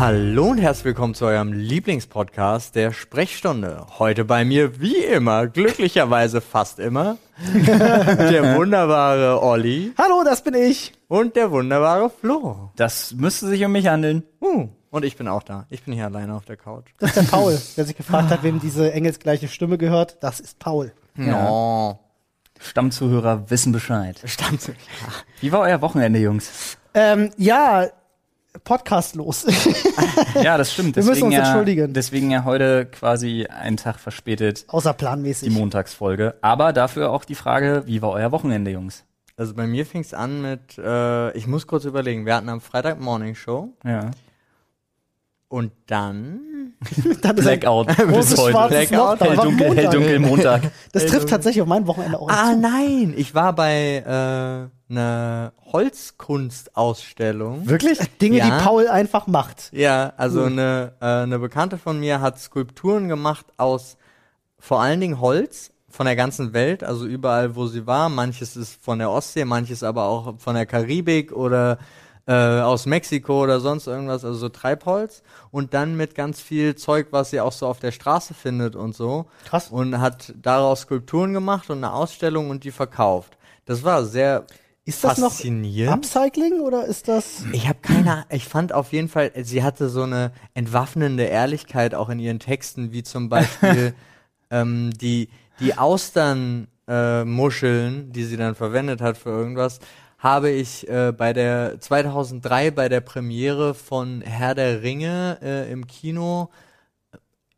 Hallo und herzlich willkommen zu eurem Lieblingspodcast der Sprechstunde. Heute bei mir wie immer, glücklicherweise fast immer, der wunderbare Olli Hallo, das bin ich. und der wunderbare Flo. Das müsste sich um mich handeln. Uh, und ich bin auch da. Ich bin hier alleine auf der Couch. Das ist der Paul, der sich gefragt hat, wem diese engelsgleiche Stimme gehört. Das ist Paul. Ja. Stammzuhörer wissen Bescheid. Ja. Wie war euer Wochenende, Jungs? Ähm, ja, Podcast los. Ja, das stimmt. Wir müssen Deswegen uns ja, entschuldigen. Deswegen ja heute quasi einen Tag verspätet die Außerplanmäßig. Montagsfolge. Aber dafür auch die Frage, wie war euer Wochenende, Jungs? Also bei mir fing es an mit, äh, ich muss kurz überlegen, wir hatten am Freitag Morning Show Ja. und dann Blackout großes bis heute. Blackout, Loch. Da war Helldunkel, Montag. Das trifft tatsächlich auf mein Wochenende auch Ah nein, ich war bei äh, einer Holzkunstausstellung. Wirklich? Dinge, Ja. die Paul einfach macht. Ja, also Cool. eine, äh, eine Bekannte von mir hat Skulpturen gemacht aus vor allen Dingen Holz von der ganzen Welt, also überall, wo sie war. Manches ist von der Ostsee, manches aber auch von der Karibik oder äh, aus Mexiko oder sonst irgendwas, also so Treibholz. Und dann mit ganz viel Zeug, was sie auch so auf der Straße findet und so. Krass. Und hat daraus Skulpturen gemacht und eine Ausstellung und die verkauft. Das war sehr Ist das noch. Upcycling oder ist das? Ich habe keine, ich fand auf jeden Fall, sie hatte so eine entwaffnende Ehrlichkeit auch in ihren Texten, wie zum Beispiel ähm, die, die Austernmuscheln, äh, die sie dann verwendet hat für irgendwas, habe ich äh, bei der 2003 bei der Premiere von Herr der Ringe äh, im Kino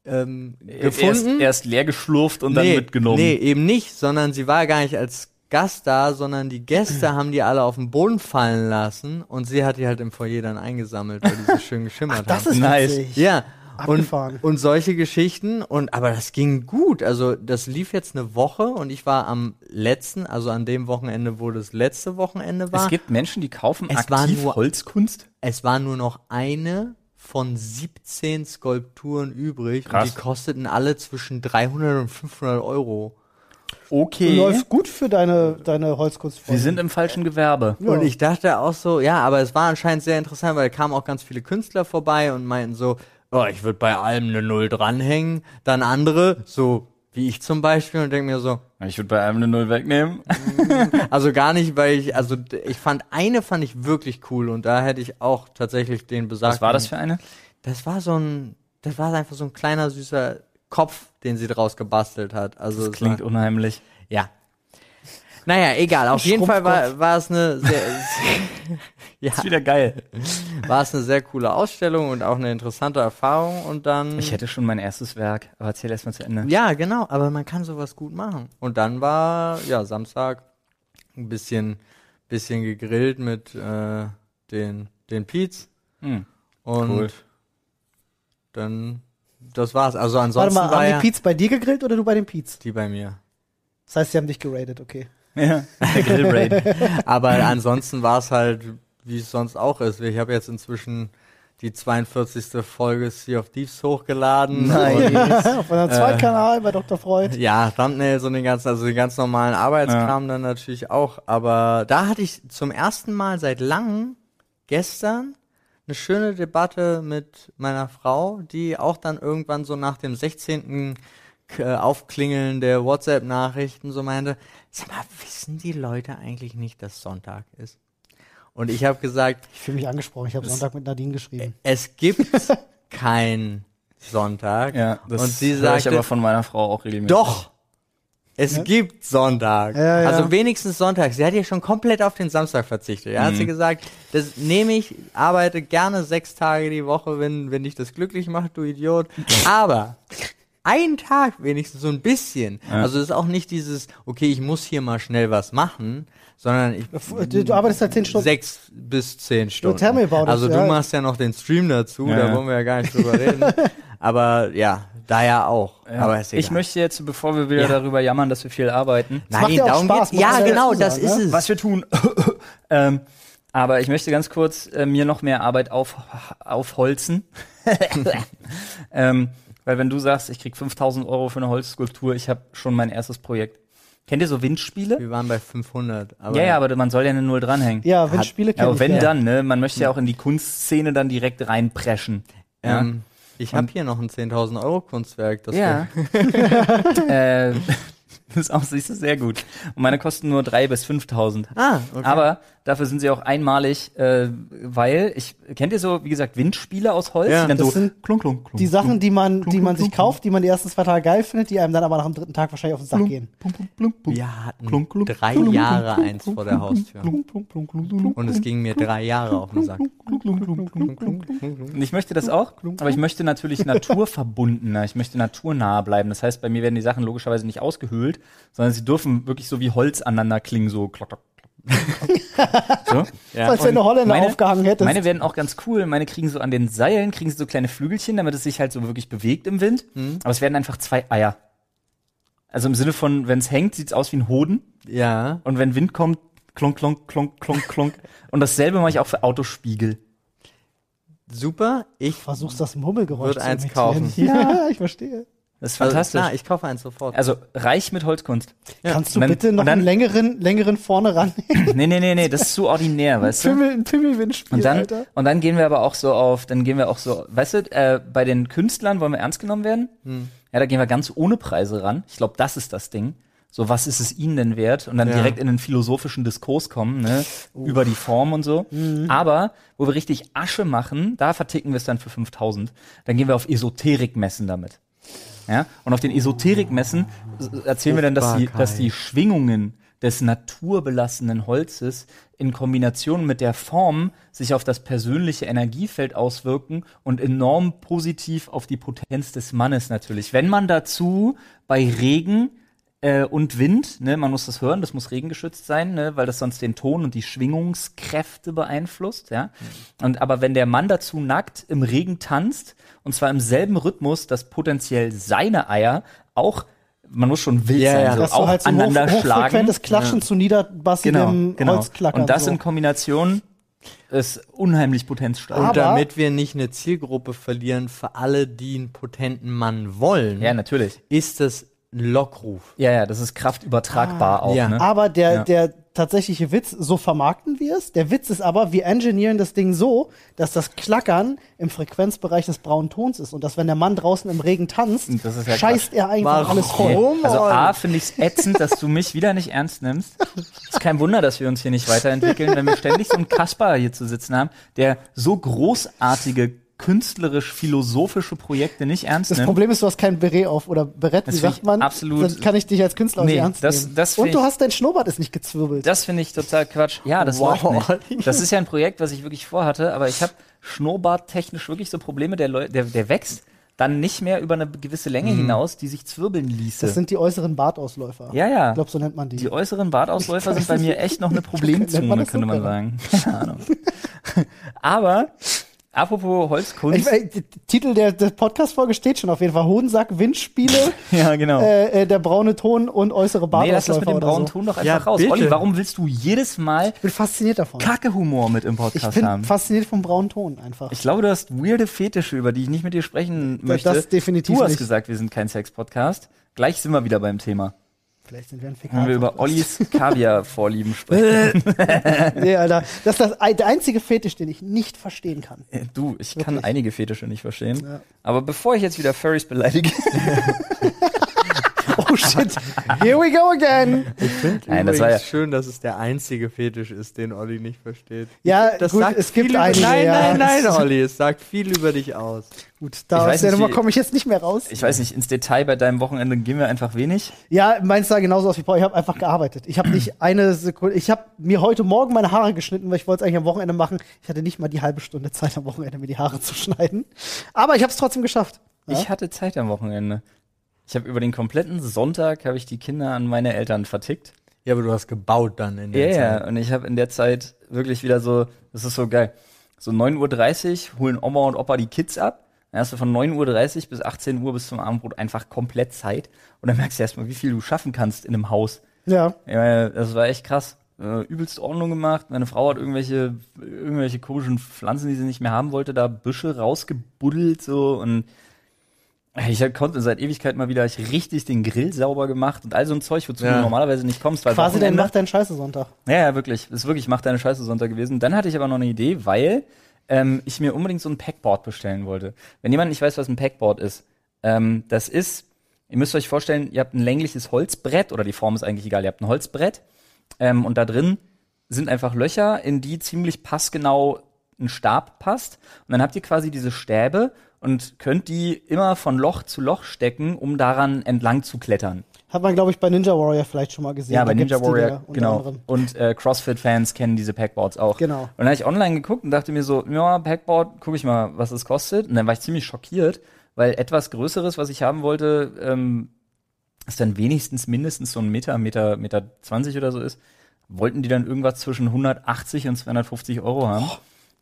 ähm, gefunden. Erst, erst leer geschlurft und dann mitgenommen. Nee, eben nicht, sondern sie war gar nicht als Gast da, sondern die Gäste haben die alle auf den Boden fallen lassen und sie hat die halt im Foyer dann eingesammelt, weil die so schön geschimmert Das haben. ist Nice. ja. Und, Abgefahren. und solche Geschichten und aber das ging gut. Also das lief jetzt eine Woche und ich war am letzten, also an dem Wochenende, wo das letzte Wochenende war. Es gibt Menschen, die kaufen Es war aktiv nur- Holzkunst. Es war nur noch eine von 17 Skulpturen übrig Krass. und die kosteten alle zwischen 300 und 500 Euro. Okay. Läuft gut für deine, deine Holzkunst. Wir sind im falschen Gewerbe. Ja. Und ich dachte auch so, ja, aber es war anscheinend sehr interessant, weil da kamen auch ganz viele Künstler vorbei und meinten so, oh, ich würde bei allem eine Null dranhängen. Dann andere, so wie ich zum Beispiel, und denke mir so, Ich würde bei einem eine Null wegnehmen. also gar nicht, weil ich, also ich fand, eine fand ich wirklich cool und da hätte ich auch tatsächlich den besagten. Was war das für eine? Das war so ein, das war einfach so ein kleiner süßer Kopf, den sie draus gebastelt hat. Also Das klingt war, unheimlich. ja. Naja, egal. Auf jeden Fall war, war es eine sehr, ja, Ist wieder geil. war es eine sehr coole Ausstellung und auch eine interessante Erfahrung und dann. Ich hätte schon mein erstes Werk, aber erzähl erst mal zu Ende. ja, genau, aber man kann sowas gut machen. Und dann war, ja, Samstag ein bisschen, bisschen gegrillt mit äh, den, den Piets Hm. und Cool. dann, das war's. Also Warte ansonsten mal, war haben ja die Piets bei dir gegrillt oder du bei den Piets? die bei mir. Das heißt, sie haben dich geradet, okay. Ja, der Grillbraid. Aber ansonsten war es halt, wie es sonst auch ist. Ich habe jetzt inzwischen die 42. Folge Sea of Thieves hochgeladen. Und, Auf unserem Zweitkanal bei Dr. Freud. ja, Thumbnails und den ganzen, also den ganz normalen Arbeitskram dann natürlich auch. Aber da hatte ich zum ersten Mal seit langem gestern eine schöne Debatte mit meiner Frau, die auch dann irgendwann so nach dem 16. K- äh, Aufklingeln der WhatsApp-Nachrichten so meinte, sag mal, wissen die Leute eigentlich nicht, dass Sonntag ist? Und ich habe gesagt, Ich fühle mich angesprochen. Ich habe Sonntag mit Nadine geschrieben. es gibt kein Sonntag. Ja, das und sie höre ich sagte, aber von meiner Frau auch regelmäßig. doch, es gibt Sonntag. Ja, ja. Also wenigstens Sonntag. Sie hat ja schon komplett auf den Samstag verzichtet. Ja, hat Mhm. sie gesagt, das nehme ich, arbeite gerne sechs Tage die Woche, wenn, wenn dich das glücklich macht, du Idiot. Aber ein Tag wenigstens so ein bisschen. Also es ist auch nicht dieses, okay, ich muss hier mal schnell was machen, sondern ich Du, du arbeitest halt zehn Stunden. sechs bis zehn Stunden. it, also du ja. machst ja noch den Stream dazu, Ja, da ja. wollen wir ja gar nicht drüber reden. Aber ja, da ja auch. Ja. Aber ist egal. ich möchte jetzt, bevor wir wieder Ja. darüber jammern, dass wir viel arbeiten, macht Nein, ja auch darum Spaß, geht's. Ja, ja genau, das sagen, ist ne? es. was wir tun. ähm, aber ich möchte ganz kurz äh, mir noch mehr Arbeit auf, aufholzen. ähm, weil wenn du sagst, ich krieg 5000 Euro für eine Holzskulptur, ich habe schon mein erstes Projekt. Kennt ihr so Windspiele? Wir waren bei 500. Aber ja, ja, aber man soll ja eine Null dranhängen. Ja, Windspiele Ja, kenn aber ich, wenn ja. dann, ne? Man möchte ja auch in die Kunstszene dann direkt reinpreschen. Ja. ähm, ich habe hier noch ein 10.000 Euro Kunstwerk. Das Ja. äh, das ist auch, siehst du, sehr gut. Und meine kosten nur 3.000 bis 5.000. Ah, okay. Aber dafür sind sie auch einmalig, äh, weil ich kennt ihr so, wie gesagt, Windspiele aus Holz, Ja, die dann das so sind klunk, klunk, klunk, Die Sachen, die man, die man sich kauft, die man die ersten zwei Tage geil findet, die einem dann aber nach dem dritten Tag wahrscheinlich auf den Sack gehen. wir hatten drei Jahre eins vor der Haustür. Und es ging mir drei Jahre auf den Sack. Und ich möchte das auch, aber ich möchte natürlich naturverbundener, ich möchte naturnah bleiben. Das heißt, bei mir werden die Sachen logischerweise nicht ausgehöhlt, sondern sie dürfen wirklich so wie Holz aneinander klingen, so klock, so. Ja. Als wenn du Holländer meine, aufgehangen hättest. Meine werden auch ganz cool. Meine kriegen so an den Seilen, kriegen sie so kleine Flügelchen, damit es sich halt so wirklich bewegt im Wind. Mhm. Aber es werden einfach zwei Eier. Also im Sinne von, wenn es hängt, sieht's aus wie ein Hoden. Ja. Und wenn Wind kommt, klonk, klonk, klonk, klonk, klonk. Und dasselbe mache ich auch für Autospiegel. Super. Ich Versuchst das Murmelgeräusch zu eins kaufen. Ja, ich verstehe. Das ist also, fantastisch. klar, ich kaufe eins sofort. also reich mit Holzkunst. Kannst du dann- bitte noch und dann- einen längeren, längeren vorne ran? Nee, nee, nee, nee, das ist zu ordinär, weißt du? Pimmel, ein Pimmelwindspiel, Und dann, Alter. und dann gehen wir aber auch so auf, dann gehen wir auch so, weißt du, äh, bei den Künstlern wollen wir ernst genommen werden. Hm. Ja, da gehen wir ganz ohne Preise ran. Ich glaube, das ist das Ding. So, was ist es ihnen denn wert? Und dann Ja. direkt in den philosophischen Diskurs kommen, ne? Über die Form und so. Mhm. Aber, wo wir richtig Asche machen, da verticken wir es dann für 5000. Dann gehen wir auf Esoterikmessen damit. Ja? Und auf den Esoterikmessen erzählen wir dann, dass die, dass die Schwingungen des naturbelassenen Holzes in Kombination mit der Form sich auf das persönliche Energiefeld auswirken und enorm positiv auf die Potenz des Mannes natürlich. Wenn man dazu bei Regen äh, und Wind, ne, man muss das hören, das muss regengeschützt sein, ne, weil das sonst den Ton und die Schwingungskräfte beeinflusst, ja. Und aber wenn der Mann dazu nackt im Regen tanzt und zwar im selben Rhythmus, dass potenziell seine Eier auch man muss schon wild Ja, sein, ja. so Dass auch halt so ein hoch, aneinander schlagen. hochfrequentes Klatschen zu niederbassigem Genau, genau. Holzklackern. Und das so. in Kombination ist unheimlich potenzstark. Und damit wir nicht eine Zielgruppe verlieren für alle, die einen potenten Mann wollen, Ja, natürlich. ist das ein Lockruf. Ja, ja, das ist kraftübertragbar auch. ja. Ne? Aber der, Ja. der tatsächliche Witz, so vermarkten wir es. Der Witz ist aber, wir engineeren das Ding so, dass das Klackern im Frequenzbereich des braunen Tons ist und dass wenn der Mann draußen im Regen tanzt, Das ist ja scheißt er einfach Warum? alles voll. Oh Also. A, finde ich es ätzend, dass du mich wieder nicht ernst nimmst. Ist kein Wunder, dass wir uns hier nicht weiterentwickeln, wenn wir ständig so einen Kasper hier zu sitzen haben, der so großartige künstlerisch-philosophische Projekte nicht ernst Das nimmt. Problem ist, du hast kein Beret auf oder Berett, Das wie sagt man? absolut- Dann kann ich dich als Künstler Nee, nicht ernst das- nehmen. das Und du hast dein Schnurrbart ist nicht gezwirbelt. Das finde ich total Quatsch. Ja, das Wow. läuft nicht. Das ist ja ein Projekt, was ich wirklich vorhatte, aber ich habe schnurrbarttechnisch wirklich so Probleme, der, Leu der, der wächst dann nicht mehr über eine gewisse Länge hinaus, die sich zwirbeln ließe. das sind die äußeren Bartausläufer. ja, ja. Ich glaube, so nennt man die. Die äußeren Bartausläufer sind bei mir echt noch eine man Problemzone, das so? könnte man sagen. Keine Ahnung. Aber, apropos Holzkunst. Ich, äh, der Titel der, der Podcast-Folge steht schon auf jeden Fall. Hodensack, Windspiele, ja, genau. äh, äh, der braune Ton und äußere nee, lass das mit dem braunen so. Ton doch einfach Ja, raus. bitte. Olli, warum willst du jedes Mal Ich bin fasziniert davon. Kacke-Humor mit im Ich Podcast bin haben? fasziniert vom braunen Ton einfach. Ich glaube, du hast weirde Fetische, über die ich nicht mit dir sprechen Das- möchte. das definitiv Du hast nicht. gesagt, wir sind kein Sex-Podcast. Gleich sind wir wieder beim Thema. Vielleicht sind wir ein Wenn wir über. Ollis Kaviar-Vorlieben sprechen. nee, Alter. Das ist das, der einzige Fetisch, den ich nicht verstehen kann. Du, ich kann Wirklich. einige Fetische nicht verstehen. Ja. Aber bevor ich jetzt wieder Furries beleidige, shit. Here we go again. Nein, das war ja- schön, dass es der einzige Fetisch ist, den Olli nicht versteht. Ja, Das gut, sagt es gibt viel über- einige, Nein, ja. nein, nein, Olli, es sagt viel über dich aus. Gut, Ich da aus der Nummer komme ich jetzt nicht mehr raus. ich weiß nicht, ins Detail bei deinem Wochenende gehen wir einfach wenig. Ja, meins sah genauso aus wie Paul. Ich habe einfach gearbeitet. Ich habe nicht eine Sekunde. Ich habe mir heute Morgen meine Haare geschnitten, weil ich wollte es eigentlich am Wochenende machen. Ich hatte nicht mal die halbe Stunde Zeit am Wochenende, mir die Haare zu schneiden. Aber ich habe es trotzdem geschafft. Ja? Ich hatte Zeit am Wochenende. Ich habe über den kompletten Sonntag habe ich die Kinder an meine Eltern vertickt. Ja, aber du hast gebaut dann in Ja, der ja. Zeit. Und ich habe in der Zeit wirklich wieder so, das ist so geil. So 9.30 Uhr holen Oma und Opa die Kids ab. Dann hast du von 9.30 Uhr bis 18 Uhr bis zum Abendbrot einfach komplett Zeit. Und dann merkst du erstmal, wie viel du schaffen kannst in einem Haus. Ja. Ja, das war echt krass. Äh, übelst Ordnung gemacht. Meine Frau hat irgendwelche, irgendwelche komischen Pflanzen, die sie nicht mehr haben wollte, da Büsche rausgebuddelt so und Ich konnte seit Ewigkeit mal wieder ich richtig den Grill sauber gemacht und all so ein Zeug, wozu Ja. du normalerweise nicht kommst. Weil Quasi dein Macht dein Scheiße Sonntag. Ja, ja, wirklich. Das ist wirklich, macht deine Scheiße Sonntag gewesen. Dann hatte ich aber noch eine Idee, weil ähm, ich mir unbedingt so ein Packboard bestellen wollte. Wenn jemand nicht weiß, was ein Packboard ist, ähm, das ist, ihr müsst euch vorstellen, ihr habt ein längliches Holzbrett, oder die Form ist eigentlich egal, ihr habt ein Holzbrett ähm, und da drin sind einfach Löcher, in die ziemlich passgenau ein Stab passt. Und dann habt ihr quasi diese Stäbe und könnt die immer von Loch zu Loch stecken, um daran entlang zu klettern. Hat man, glaube ich, bei Ninja Warrior vielleicht schon mal gesehen. Ja, Da bei Ninja gibt's die Warrior, da genau. anderem. Und äh, CrossFit-Fans kennen diese Packboards auch. Genau. Und dann habe ich online geguckt und dachte mir so, ja, Packboard, gucke ich mal, was es kostet. Und dann war ich ziemlich schockiert, weil etwas Größeres, was ich haben wollte, ähm, ist dann wenigstens mindestens so ein Meter, Meter, Meter 20 oder so ist, wollten die dann irgendwas zwischen 180 und 250 Euro haben.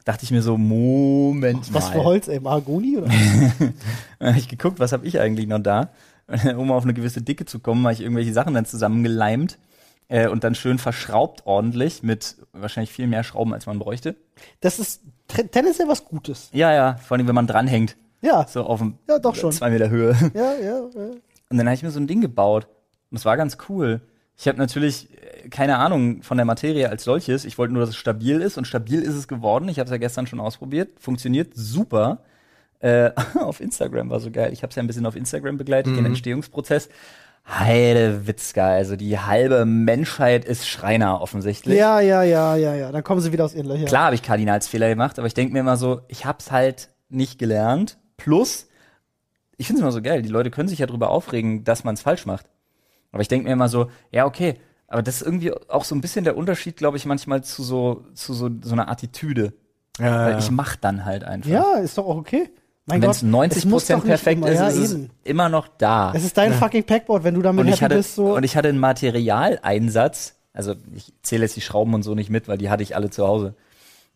Dachte ich mir so, Moment Was mal. für Holz, ey? Mahagoni oder? Dann habe ich geguckt, was habe ich eigentlich noch da? um auf eine gewisse Dicke zu kommen, habe ich irgendwelche Sachen dann zusammengeleimt äh, und dann schön verschraubt ordentlich mit wahrscheinlich viel mehr Schrauben, als man bräuchte. Das ist tendenziell was Gutes. Ja, ja, vor allem, wenn man dranhängt, Ja, so auf dem Ja, doch schon. zwei Meter Höhe. ja, ja. ja. Und dann habe ich mir so ein Ding gebaut und es war ganz cool. Ich habe natürlich äh, keine Ahnung von der Materie als solches. Ich wollte nur, dass es stabil ist und stabil ist es geworden. Ich habe es ja gestern schon ausprobiert. Funktioniert super. Äh, auf Instagram war so geil. Ich habe es ja ein bisschen auf Instagram begleitet, den Entstehungsprozess. Heide Witzka, also die halbe Menschheit ist Schreiner offensichtlich. Ja, ja, ja, ja, ja. Dann kommen sie wieder aus ihren Löchern. Klar habe ich Kardinalsfehler gemacht, aber ich denke mir immer so, ich hab's halt nicht gelernt. Plus, ich finde es immer so geil, die Leute können sich ja drüber aufregen, dass man es falsch macht. Aber ich denke mir immer so, ja, okay, aber das ist irgendwie auch so ein bisschen der Unterschied, glaube ich, manchmal zu so, zu so, so einer Attitüde. Ja, Weil ja. ich mach dann halt einfach. Ja, ist doch auch okay. Wenn es 90 es muss doch nicht perfekt immer, ist, ja, ist es eben. immer noch da. Es ist dein fucking Packboard, wenn du damit happy hatte, bist, so. und ich hatte einen Materialeinsatz, also ich zähle jetzt die Schrauben und so nicht mit, weil die hatte ich alle zu Hause.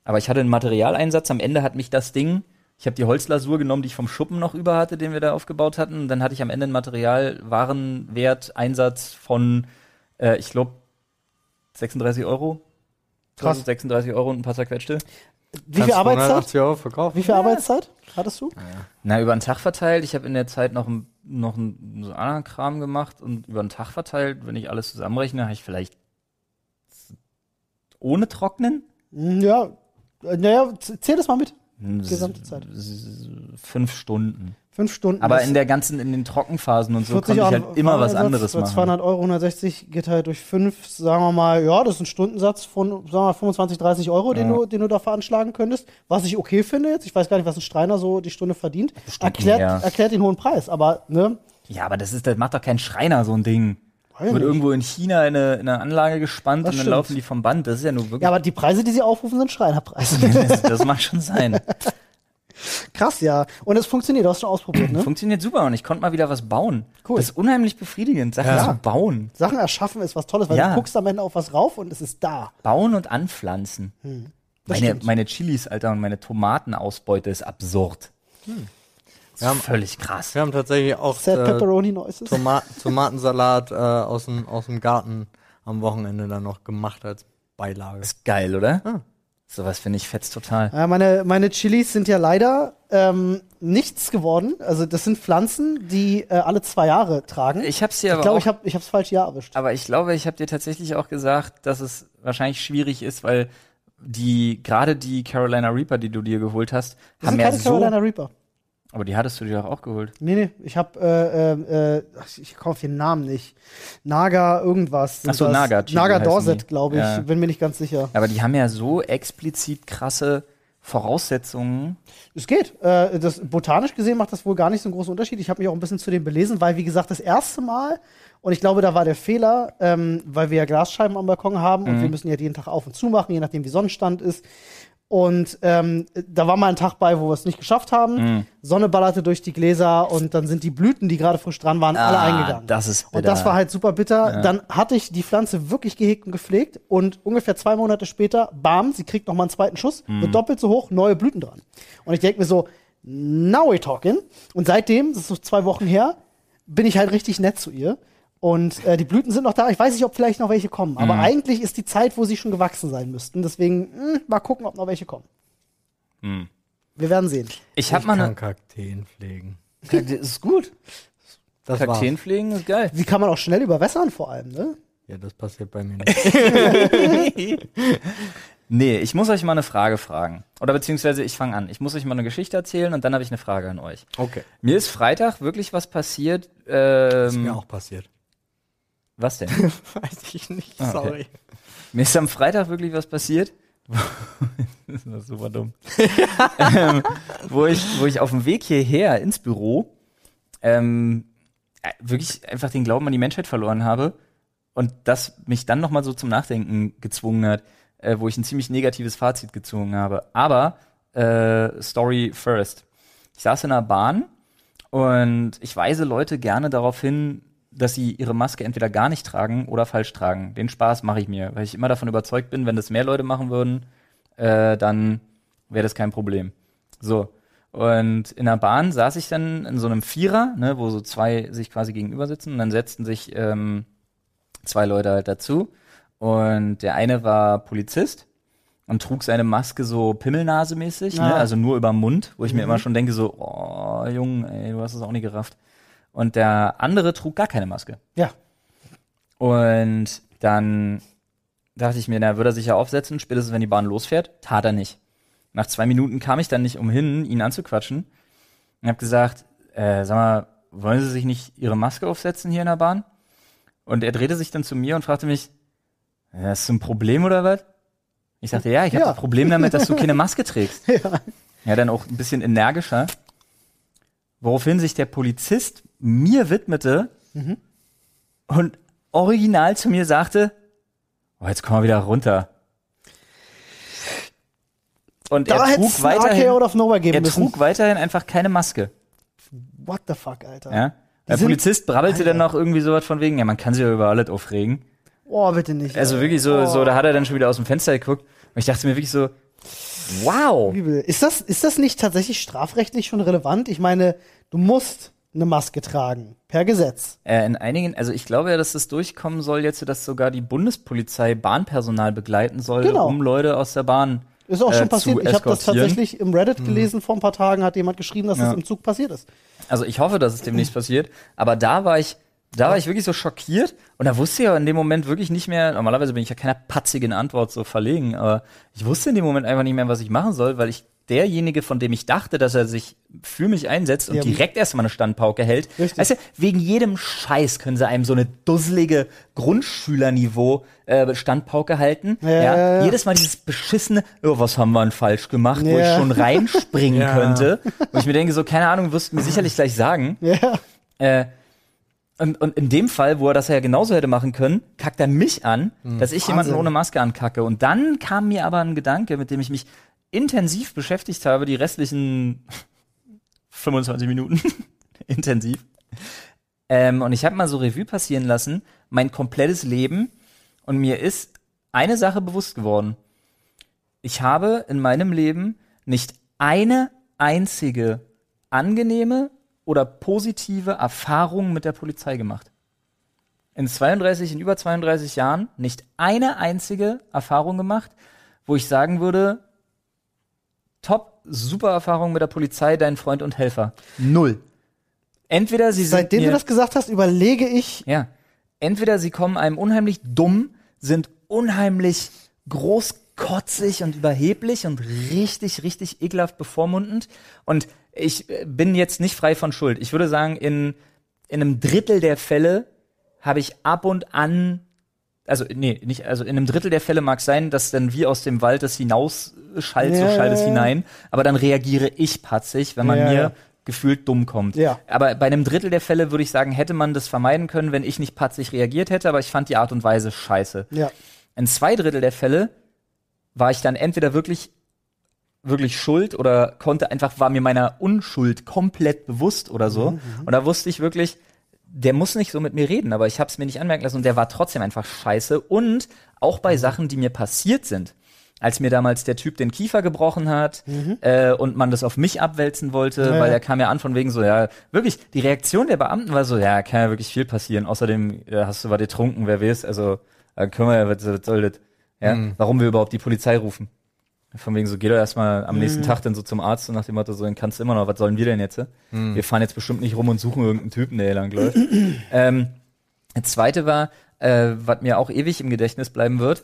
Aber ich hatte einen Materialeinsatz, am Ende hat mich das Ding, ich habe die Holzlasur genommen, die ich vom Schuppen noch über hatte, den wir da aufgebaut hatten, und dann hatte ich am Ende einen Materialwarenwerteinsatz von, äh, ich glaube, 36 Euro. Krass. 36 Euro und ein paar zerquetschte. Wie viel Arbeitszeit? 180 Euro verkauft. Wie viel Arbeitszeit hattest du? Na, über den Tag verteilt. Ich habe in der Zeit noch, ein, noch ein, so anderen Kram gemacht und über den Tag verteilt, wenn ich alles zusammenrechne, habe ich vielleicht ohne Trocknen Hm, Ja, äh, naja, zähl das mal mit. Gesamte Zeit. fünf Stunden. Fünf Stunden. Aber in der ganzen, in den Trockenphasen und so 40 konnte ich halt immer was anderes machen. 200 Euro, 160 geteilt durch fünf, sagen wir mal, ja, das ist ein Stundensatz von, sagen wir mal, 25, 30 Euro, den, Ja. du, den du da veranschlagen könntest. Was ich okay finde jetzt. Ich weiß gar nicht, was ein Schreiner so die Stunde verdient. Bestimmt Erklärt, mehr. erklärt den hohen Preis. Aber, ne, Ja, aber das ist, das macht doch kein Schreiner, so ein Ding. Wird irgendwo in China in eine, in eine Anlage gespannt Das und dann stimmt. laufen die vom Band. Das ist ja nur wirklich. ja, aber die Preise, die sie aufrufen, sind Schreinerpreise. das, das mag schon sein. Krass, ja. Und es funktioniert, du hast schon ausprobiert, ne? Funktioniert super und ich konnte mal wieder was bauen. Cool. Das ist unheimlich befriedigend, Sachen Ja. zu bauen. Sachen erschaffen ist was Tolles, weil Ja. du guckst am Ende auf was rauf und es ist da. Bauen und anpflanzen. Hm. Meine, meine Chilis, Alter, und meine Tomatenausbeute ist absurd. Das Wir haben- völlig krass. Wir haben tatsächlich auch Sad äh, Pepperoni Noises. Toma Tomatensalat äh, aus, dem, aus dem Garten am Wochenende dann noch gemacht als Beilage. Ist geil, oder? Ah. Sowas finde ich fetzt total. Ja, meine, meine Chilis sind ja leider ähm, nichts geworden. Also das sind Pflanzen, die äh, alle zwei Jahre tragen. Ich Ich hab's dir aber glaube, auch, ich habe ich hab's falsch Jahr erwischt. aber ich glaube, ich habe dir tatsächlich auch gesagt, dass es wahrscheinlich schwierig ist, weil die, gerade die Carolina Reaper, die du dir geholt hast, Das haben sind ja keine so, Carolina Reaper. Aber die hattest du dir doch auch geholt. Nee, nee, ich habe äh, äh, äh, ich kaufe den Namen nicht. Naga irgendwas. Ach so. Naga Chili Naga Dorset, glaube ich. Ja. Bin mir nicht ganz sicher. Aber die haben ja so explizit krasse Voraussetzungen. Es geht. Äh, das, botanisch gesehen macht das wohl gar nicht so einen großen Unterschied. Ich habe mich auch ein bisschen zu dem belesen, weil, wie gesagt, das erste Mal, und ich glaube, da war der Fehler, ähm, weil wir ja Glasscheiben am Balkon haben Mhm. und wir müssen ja jeden Tag auf und zu machen, je nachdem, wie Sonnenstand ist. Und ähm, da war mal ein Tag bei, wo wir es nicht geschafft haben. Mhm. Sonne ballerte durch die Gläser und dann sind die Blüten, die gerade frisch dran waren, alle Ah, eingegangen. das ist Und bitter. das war halt super bitter. Dann hatte ich die Pflanze wirklich gehegt und gepflegt und ungefähr zwei Monate später, bam, sie kriegt noch mal einen zweiten Schuss, Mhm. wird doppelt so hoch, neue Blüten dran. Und ich denke mir so, now we talking. Und seitdem, das ist so zwei Wochen her, bin ich halt richtig nett zu ihr. Und äh, die Blüten sind noch da. Ich weiß nicht, ob vielleicht noch welche kommen. Mhm. Aber eigentlich ist die Zeit, wo sie schon gewachsen sein müssten. Deswegen, mh, mal gucken, ob noch welche kommen. Mhm. Wir werden sehen. Ich habe mal kann eine Kakteen pflegen. Das ist gut. Das war's. Kakteenpflegen ist geil. Die kann man auch schnell überwässern vor allem, ne? Ja, das passiert bei mir nicht. Nee, ich muss euch mal eine Frage fragen. Oder beziehungsweise ich fange an. Ich muss euch mal eine Geschichte erzählen und dann habe ich eine Frage an euch. Okay. Mir ist Freitag wirklich was passiert. Das ist mir Ähm, auch passiert. Was denn? Weiß ich nicht, Ah, okay. sorry. Mir ist am Freitag wirklich was passiert. das ist super dumm. ähm, wo, ich, wo ich auf dem Weg hierher ins Büro ähm, äh, wirklich einfach den Glauben an die Menschheit verloren habe und das mich dann nochmal so zum Nachdenken gezwungen hat, äh, wo ich ein ziemlich negatives Fazit gezogen habe. Aber äh, Story first. Ich saß in einer Bahn und ich weise Leute gerne darauf hin, dass sie ihre Maske entweder gar nicht tragen oder falsch tragen. Den Spaß mache ich mir, weil ich immer davon überzeugt bin, wenn das mehr Leute machen würden, äh, dann wäre das kein Problem. So. Und in der Bahn saß ich dann in so einem Vierer, ne, wo so zwei sich quasi gegenüber sitzen und dann setzten sich ähm, zwei Leute halt dazu. Und der eine war Polizist und trug seine Maske so Pimmelnase-mäßig, ne? Ah. also nur über den Mund, wo ich mir immer schon denke, so, oh, Junge, ey, du hast es auch nicht gerafft. Und der andere trug gar keine Maske. Ja. Und dann dachte ich mir, na, würde er sich ja aufsetzen, spätestens wenn die Bahn losfährt. Tat er nicht. Nach zwei Minuten kam ich dann nicht umhin, ihn anzuquatschen und habe gesagt, äh, sag mal, wollen Sie sich nicht Ihre Maske aufsetzen hier in der Bahn? Und er drehte sich dann zu mir und fragte mich, das ein Problem oder was? Ich sagte, ja, ich habe Ja. ein Problem damit, dass du keine Maske trägst. Ja. Ja, dann auch ein bisschen energischer. Woraufhin sich der Polizist mir widmete und original zu mir sagte, oh, jetzt komm mal wieder runter. Und Da er trug weiterhin, er müssen. trug weiterhin einfach keine Maske. What the fuck, Alter. Ja? Der sind- Polizist brabbelte Alter. dann noch irgendwie so was von wegen, ja, man kann sich ja über alles aufregen. Oh, bitte nicht. Also wirklich so, oh. so, da hat er dann schon wieder aus dem Fenster geguckt. Und ich dachte mir wirklich so, wow. Ist das, ist das nicht tatsächlich strafrechtlich schon relevant? Ich meine, du musst eine Maske tragen. Per Gesetz. Äh, in einigen, also ich glaube ja, dass das durchkommen soll jetzt, dass sogar die Bundespolizei Bahnpersonal begleiten soll, Genau. um Leute aus der Bahn. Ist auch äh, schon passiert. zu Ich habe das tatsächlich im Reddit gelesen vor ein paar Tagen, hat jemand geschrieben, dass Ja. das im Zug passiert ist. Also ich hoffe, dass es demnächst passiert. Aber da war ich, da war ich wirklich so schockiert und da wusste ich ja in dem Moment wirklich nicht mehr, normalerweise bin ich ja keiner patzigen Antwort so verlegen, aber ich wusste in dem Moment einfach nicht mehr, was ich machen soll, weil ich derjenige, von dem ich dachte, dass er sich für mich einsetzt und Ja. direkt erstmal eine Standpauke hält. Richtig. Weißt du, wegen jedem Scheiß können sie einem so eine dusselige Grundschülerniveau äh, Standpauke halten. Ja, ja, ja. Jedes Mal dieses beschissene, oh, was haben wir denn falsch gemacht, wo ich schon reinspringen Ja. könnte. Wo ich mir denke, so, keine Ahnung, wirst du mir sicherlich gleich sagen. Ja. Äh, und, und in dem Fall, wo er das ja genauso hätte machen können, kackt er mich an, dass ich jemanden Wahnsinn. ohne Maske ankacke. Und dann kam mir aber ein Gedanke, mit dem ich mich intensiv beschäftigt habe, die restlichen 25 Minuten intensiv. Ähm, und ich habe mal so Revue passieren lassen, mein komplettes Leben. Und mir ist eine Sache bewusst geworden. Ich habe in meinem Leben nicht eine einzige angenehme oder positive Erfahrung mit der Polizei gemacht. In 32, in über 32 Jahren nicht eine einzige Erfahrung gemacht, wo ich sagen würde, top, super Erfahrung mit der Polizei, dein Freund und Helfer. Null. Entweder sie sind Seitdem mir, du das gesagt hast, überlege ich, ja, entweder sie kommen einem unheimlich dumm, sind unheimlich großkotzig und überheblich und richtig, richtig ekelhaft bevormundend. Und ich äh, bin jetzt nicht frei von Schuld. Ich würde sagen, in, in einem Drittel der Fälle habe ich ab und an, also nee, nicht, also in einem Drittel der Fälle mag sein, dass dann wie aus dem Wald das hinausschallt, so Ja, schallt es hinein. Aber dann reagiere ich patzig, wenn man Ja, mir gefühlt dumm kommt. Ja. Aber bei einem Drittel der Fälle würde ich sagen, hätte man das vermeiden können, wenn ich nicht patzig reagiert hätte, aber ich fand die Art und Weise scheiße. ja, In zwei Drittel der Fälle war ich dann entweder wirklich wirklich schuld oder konnte einfach war mir meiner Unschuld komplett bewusst oder so und da wusste ich wirklich der muss nicht so mit mir reden, aber ich habe es mir nicht anmerken lassen und der war trotzdem einfach scheiße und auch bei Sachen, die mir passiert sind. Als mir damals der Typ den Kiefer gebrochen hat äh, und man das auf mich abwälzen wollte, Ja, weil ja. er kam ja an von wegen so, ja, wirklich, die Reaktion der Beamten war so, ja, kann ja wirklich viel passieren. Außerdem äh, hast du was getrunken, wer weiß, also äh, können wir ja, was, was soll das? Ja, warum wir überhaupt die Polizei rufen. Von wegen so, geh doch erstmal am nächsten Tag dann so zum Arzt und nach dem Motto, so, dann kannst du immer noch, was sollen wir denn jetzt? Wir fahren jetzt bestimmt nicht rum und suchen irgendeinen Typen, der hier lang läuft. ähm, das zweite war, äh, was mir auch ewig im Gedächtnis bleiben wird,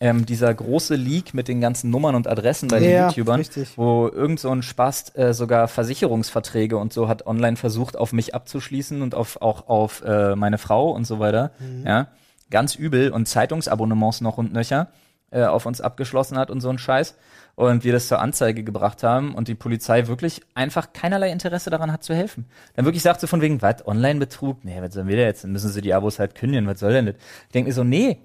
ähm, dieser große Leak mit den ganzen Nummern und Adressen bei den Ja, YouTubern, richtig. wo irgend so ein Spast äh, sogar Versicherungsverträge und so hat online versucht, auf mich abzuschließen und auf, auch auf äh, meine Frau und so weiter. Mhm. Ja, ganz übel und Zeitungsabonnements noch und nöcher äh, auf uns abgeschlossen hat und so ein Scheiß. Und wir das zur Anzeige gebracht haben und die Polizei wirklich einfach keinerlei Interesse daran hat zu helfen. Dann wirklich sagt sie von wegen, was, Online-Betrug? Nee, was sollen wir da jetzt? Dann müssen sie die Abos halt kündigen, was soll denn das? Ich denke mir so, nee,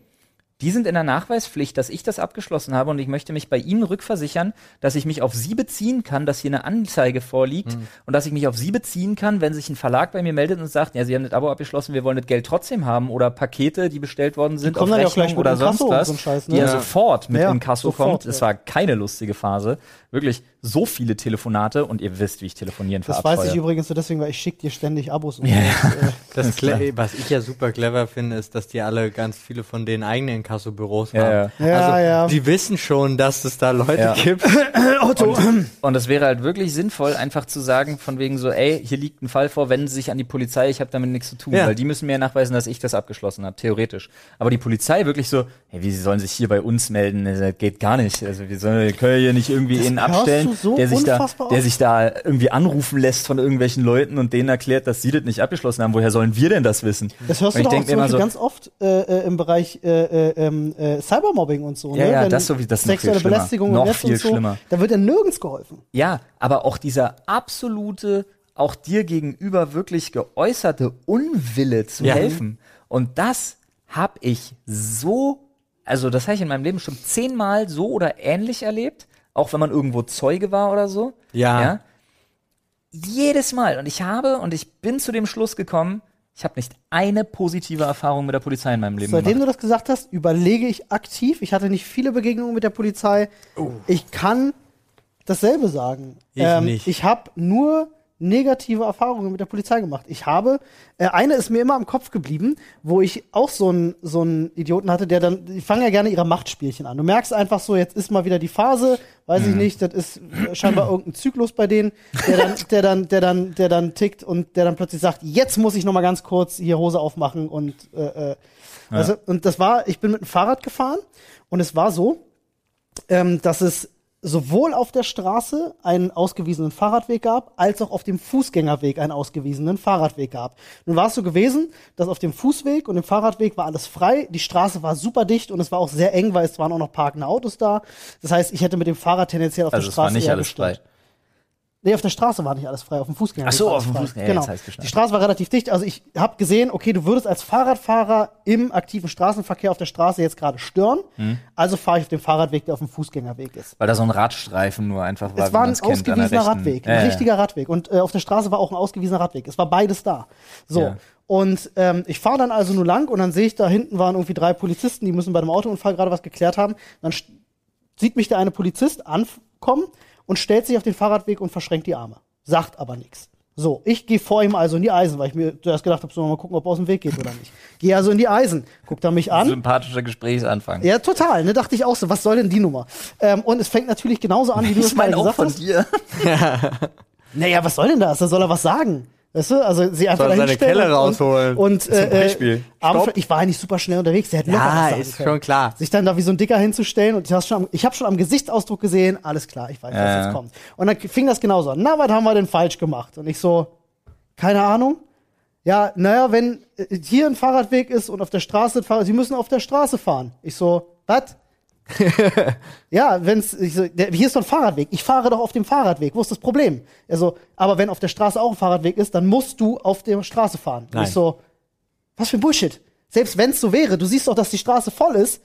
die sind in der Nachweispflicht, dass ich das abgeschlossen habe und ich möchte mich bei Ihnen rückversichern, dass ich mich auf Sie beziehen kann, dass hier eine Anzeige vorliegt Mhm. und dass ich mich auf Sie beziehen kann, wenn sich ein Verlag bei mir meldet und sagt, ja, Sie haben das Abo abgeschlossen, wir wollen das Geld trotzdem haben oder Pakete, die bestellt worden sind auf Rechnung oder sonst was, so Scheiß, ne? die ja, Ja. sofort mit Ja, Inkasso sofort, kommt. Es war keine lustige Phase. Wirklich so viele Telefonate und ihr wisst, wie ich telefonieren Das weiß ich übrigens so deswegen, weil ich schicke dir ständig Abos. Und Ja. so. Das Cle- was ich ja super clever finde, ist, dass die alle ganz viele von den eigenen Inkassobüros Ja, haben. ja. Ja, also, ja. Die wissen schon, dass es da Leute Ja. gibt. Otto. Und es wäre halt wirklich sinnvoll, einfach zu sagen, von wegen so, ey, hier liegt ein Fall vor, wenden Sie sich an die Polizei, ich habe damit nichts zu tun. Ja. Weil die müssen mir ja nachweisen, dass ich das abgeschlossen habe, theoretisch. Aber die Polizei wirklich so, hey, wie, sie sollen sich hier bei uns melden? Das geht gar nicht. Also wir sollen, können hier nicht irgendwie Das einen hörst abstellen, so der sich da, der sich da irgendwie anrufen lässt von irgendwelchen Leuten und denen erklärt, dass sie das nicht abgeschlossen haben. Woher sollen wir denn das wissen? Das hörst Und du ich doch auch denk so- ganz oft äh, äh, im Bereich äh, äh, ähm, äh, Cybermobbing und so. Ja, ne? ja, Wenn das so wie- das ist noch viel Sexuelle schlimmer. Belästigung Noch viel und so, schlimmer. Da wird ja nirgends geholfen. Ja, aber auch dieser absolute, auch dir gegenüber wirklich geäußerte Unwille zu Ja. helfen. Und das hab ich so, also das habe ich in meinem Leben schon zehnmal so oder ähnlich erlebt, auch wenn man irgendwo Zeuge war oder so. Ja. Jedes Mal. Und ich habe, und ich bin zu dem Schluss gekommen, ich habe nicht eine positive Erfahrung mit der Polizei in meinem Leben Seitdem gemacht. du das gesagt hast, überlege ich aktiv. Ich hatte nicht viele Begegnungen mit der Polizei. Ich kann dasselbe sagen. Ich nicht. Ich habe nur negative Erfahrungen mit der Polizei gemacht. Ich habe, äh, eine ist mir immer im Kopf geblieben, wo ich auch so einen so einen Idioten hatte, der dann, die fangen ja gerne ihre Machtspielchen an. Du merkst einfach so, jetzt ist mal wieder die Phase, weiß Mhm. ich nicht, das ist scheinbar irgendein Zyklus bei denen, der dann, der dann, der dann, der dann tickt und der dann plötzlich sagt, jetzt muss ich noch mal ganz kurz hier Hose aufmachen und äh, äh, also, und das war, ich bin mit dem Fahrrad gefahren und es war so, ähm, dass es sowohl auf der Straße einen ausgewiesenen Fahrradweg gab, als auch auf dem Fußgängerweg einen ausgewiesenen Fahrradweg gab. Nun war es so gewesen, dass auf dem Fußweg und dem Fahrradweg war alles frei, die Straße war super dicht und es war auch sehr eng, weil es waren auch noch parkende Autos da. Das heißt, ich hätte mit dem Fahrrad tendenziell auf Also der es war Straße nicht eher alles frei. Nee, auf der Straße war nicht alles frei, auf dem Fußgängerweg. Ach so, auf dem. Fußgänger- Genau. gestanden. Die Straße war relativ dicht, also ich habe gesehen, okay, du würdest als Fahrradfahrer im aktiven Straßenverkehr auf der Straße jetzt gerade stören, Mhm. also fahre ich auf dem Fahrradweg, der auf dem Fußgängerweg ist. Weil da so ein Radstreifen nur einfach war, Es war ein kennt, ausgewiesener Radweg, Ja, ein ja. richtiger Radweg. Und äh, auf der Straße war auch ein ausgewiesener Radweg. Es war beides da. So. Ja. Und ähm, ich fahre dann also nur lang und dann sehe ich, da hinten waren irgendwie drei Polizisten, die müssen bei dem Autounfall gerade was geklärt haben. Dann sieht mich der eine Polizist ankommen und stellt sich auf den Fahrradweg und verschränkt die Arme. Sagt aber nichts. So, ich gehe vor ihm also in die Eisen, weil ich mir zuerst gedacht habe, so mal gucken, ob er aus dem Weg geht oder nicht. Gehe also in die Eisen, guckt er mich an. Sympathischer Gesprächsanfang. Ja, total. Ne, dachte ich auch so, was soll denn die Nummer? Ähm, und es fängt natürlich genauso an, wie du es Ich mal meine auch gesagt von hast. dir. Naja, was soll denn das? Da soll er was sagen. Weißt du? Also sie einfach Soll seine dahinstellen Kelle und- rausholen. Und, Zum äh, Beispiel. äh, Arm- Stopp. ich war nicht super schnell unterwegs. Der hätte locker was Ja, ist können. schon klar. Sich dann da wie so ein Dicker hinzustellen und ich habe schon, am- ich schon am Gesichtsausdruck gesehen, alles klar, ich weiß, was Ja. jetzt kommt. Und dann fing das genauso an. Na, was haben wir denn falsch gemacht? Und ich so, keine Ahnung. Ja, naja, wenn äh, hier ein Fahrradweg ist und auf der Straße, ein Fahrrad, Sie müssen auf der Straße fahren. Ich so, was? Ja, wenn's, ich so, der, hier ist doch ein Fahrradweg. Ich fahre doch auf dem Fahrradweg. Wo ist das Problem? Er so, aber wenn auf der Straße auch ein Fahrradweg ist, dann musst du auf der Straße fahren. Und Nein. ich so, was für ein Bullshit. Selbst wenn es so wäre, du siehst doch, dass die Straße voll ist.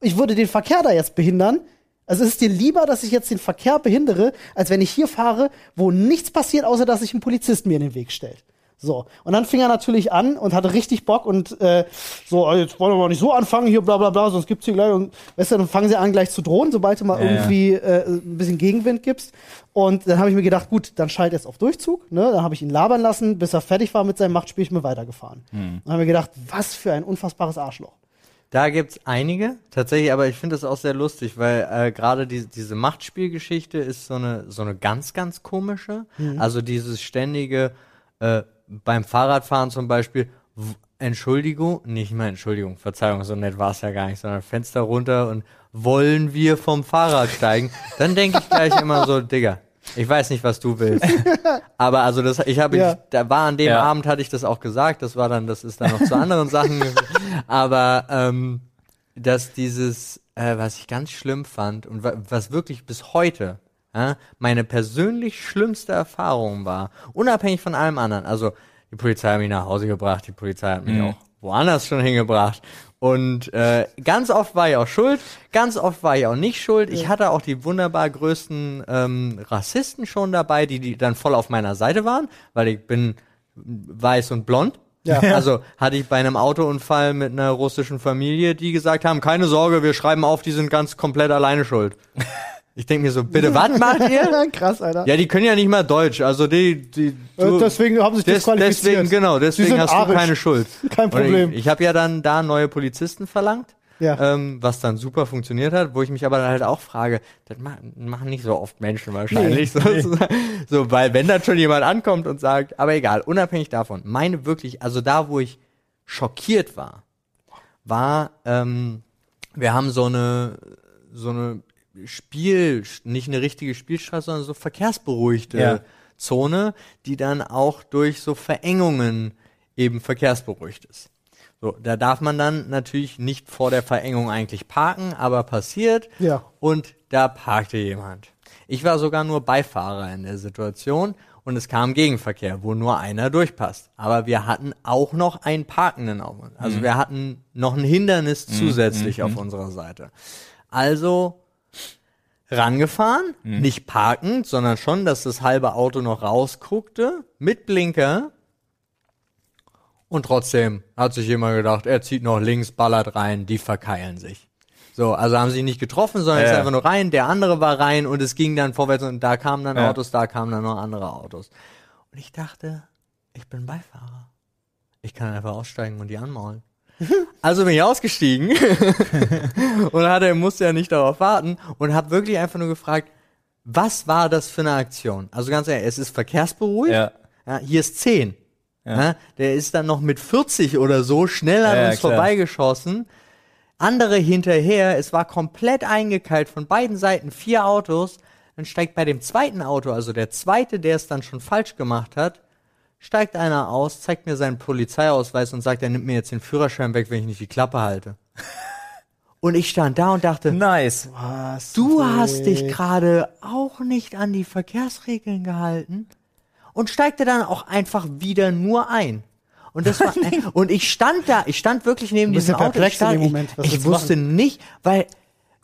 Ich würde den Verkehr da jetzt behindern. Also es ist dir lieber, dass ich jetzt den Verkehr behindere, als wenn ich hier fahre, wo nichts passiert, außer dass sich ein Polizist mir in den Weg stellt. So. Und dann fing er natürlich an und hatte richtig Bock und äh, so, äh, jetzt wollen wir mal nicht so anfangen, hier bla bla bla, sonst gibt's hier gleich und weißt du, dann fangen sie an gleich zu drohen, sobald du mal Ja, irgendwie äh, ein bisschen Gegenwind gibst. Und dann habe ich mir gedacht, gut, dann schalt jetzt auf Durchzug, ne? Dann habe ich ihn labern lassen, bis er fertig war mit seinem Machtspiel, ich bin weitergefahren. Hm. Dann habe ich mir gedacht, was für ein unfassbares Arschloch. Da gibt's einige, tatsächlich, aber ich finde das auch sehr lustig, weil äh, gerade die, diese Machtspielgeschichte ist so eine, so eine ganz, ganz komische. Mhm. Also dieses ständige, äh, beim Fahrradfahren zum Beispiel, w- Entschuldigung, nicht mal Entschuldigung, Verzeihung, so nett war's ja gar nicht, sondern Fenster runter und wollen wir vom Fahrrad steigen? Dann denke ich gleich immer so, Digga, ich weiß nicht, was du willst. Aber also das, ich habe, Ja. ich, da war an dem Ja. Abend hatte ich das auch gesagt. Das war dann, das ist dann noch zu anderen Sachen. Aber ähm, dass dieses, äh, was ich ganz schlimm fand und wa was wirklich bis heute ja, meine persönlich schlimmste Erfahrung war, unabhängig von allem anderen. Also die Polizei hat mich nach Hause gebracht, die Polizei hat mich Mhm. auch woanders schon hingebracht. Und äh, ganz oft war ich auch schuld, ganz oft war ich auch nicht schuld. Ich hatte auch die wunderbar größten ähm, Rassisten schon dabei, die, die dann voll auf meiner Seite waren, weil ich bin weiß und blond. Ja. Also hatte ich bei einem Autounfall mit einer russischen Familie, die gesagt haben, keine Sorge, wir schreiben auf, die sind ganz komplett alleine schuld. Ich denke mir so, bitte, was macht ihr? Krass, Alter. Ja, die können ja nicht mal Deutsch, also die, die Äh, deswegen haben sie sich des, disqualifiziert. deswegen, genau, deswegen hast du arisch. keine Schuld. Kein Problem. Und ich ich habe ja dann da neue Polizisten verlangt, Ja. ähm, was dann super funktioniert hat, wo ich mich aber dann halt auch frage, das ma machen nicht so oft Menschen wahrscheinlich. so, so, weil wenn dann schon jemand ankommt und sagt, aber egal, unabhängig davon, meine wirklich, also da, wo ich schockiert war, war, ähm, wir haben so eine, so eine Spiel, nicht eine richtige Spielstraße, sondern so verkehrsberuhigte Ja. Zone, die dann auch durch so Verengungen eben verkehrsberuhigt ist. So, da darf man dann natürlich nicht vor der Verengung eigentlich parken, aber passiert. Ja. Und da parkte jemand. Ich war sogar nur Beifahrer in der Situation und es kam Gegenverkehr, wo nur einer durchpasst. Aber wir hatten auch noch einen Parkenden auf uns. Also wir hatten noch ein Hindernis zusätzlich auf unserer Seite. Also rangefahren, nicht parkend, sondern schon, dass das halbe Auto noch rausguckte, mit Blinker. Und trotzdem hat sich jemand gedacht, er zieht noch links, ballert rein, die verkeilen sich. So, also haben sie nicht getroffen, sondern Ja. ist einfach nur rein, der andere war rein und es ging dann vorwärts und da kamen dann Ja. Autos, da kamen dann noch andere Autos. Und ich dachte, ich bin Beifahrer. Ich kann einfach aussteigen und die anmaulen. Also bin ich ausgestiegen und hatte, musste ja nicht darauf warten und habe wirklich einfach nur gefragt, was war das für eine Aktion? Also ganz ehrlich, es ist verkehrsberuhigt. Ja. Ja, hier ist 10. Ja. der ist dann noch mit 40 oder so schnell an Ja, ja, uns klar. vorbeigeschossen. Andere hinterher, es war komplett eingekeilt von beiden Seiten, vier Autos. Dann steigt bei dem zweiten Auto, also der zweite, der es dann schon falsch gemacht hat, steigt einer aus, zeigt mir seinen Polizeiausweis und sagt, er nimmt mir jetzt den Führerschein weg, wenn ich nicht die Klappe halte. Und ich stand da und dachte, Nice. Was? Du hast dich gerade auch nicht an die Verkehrsregeln gehalten und steigte dann auch einfach wieder nur ein. Und das war und ich stand da, ich stand wirklich neben diesem Auto. Ich, stand, ich, ich wusste nicht, weil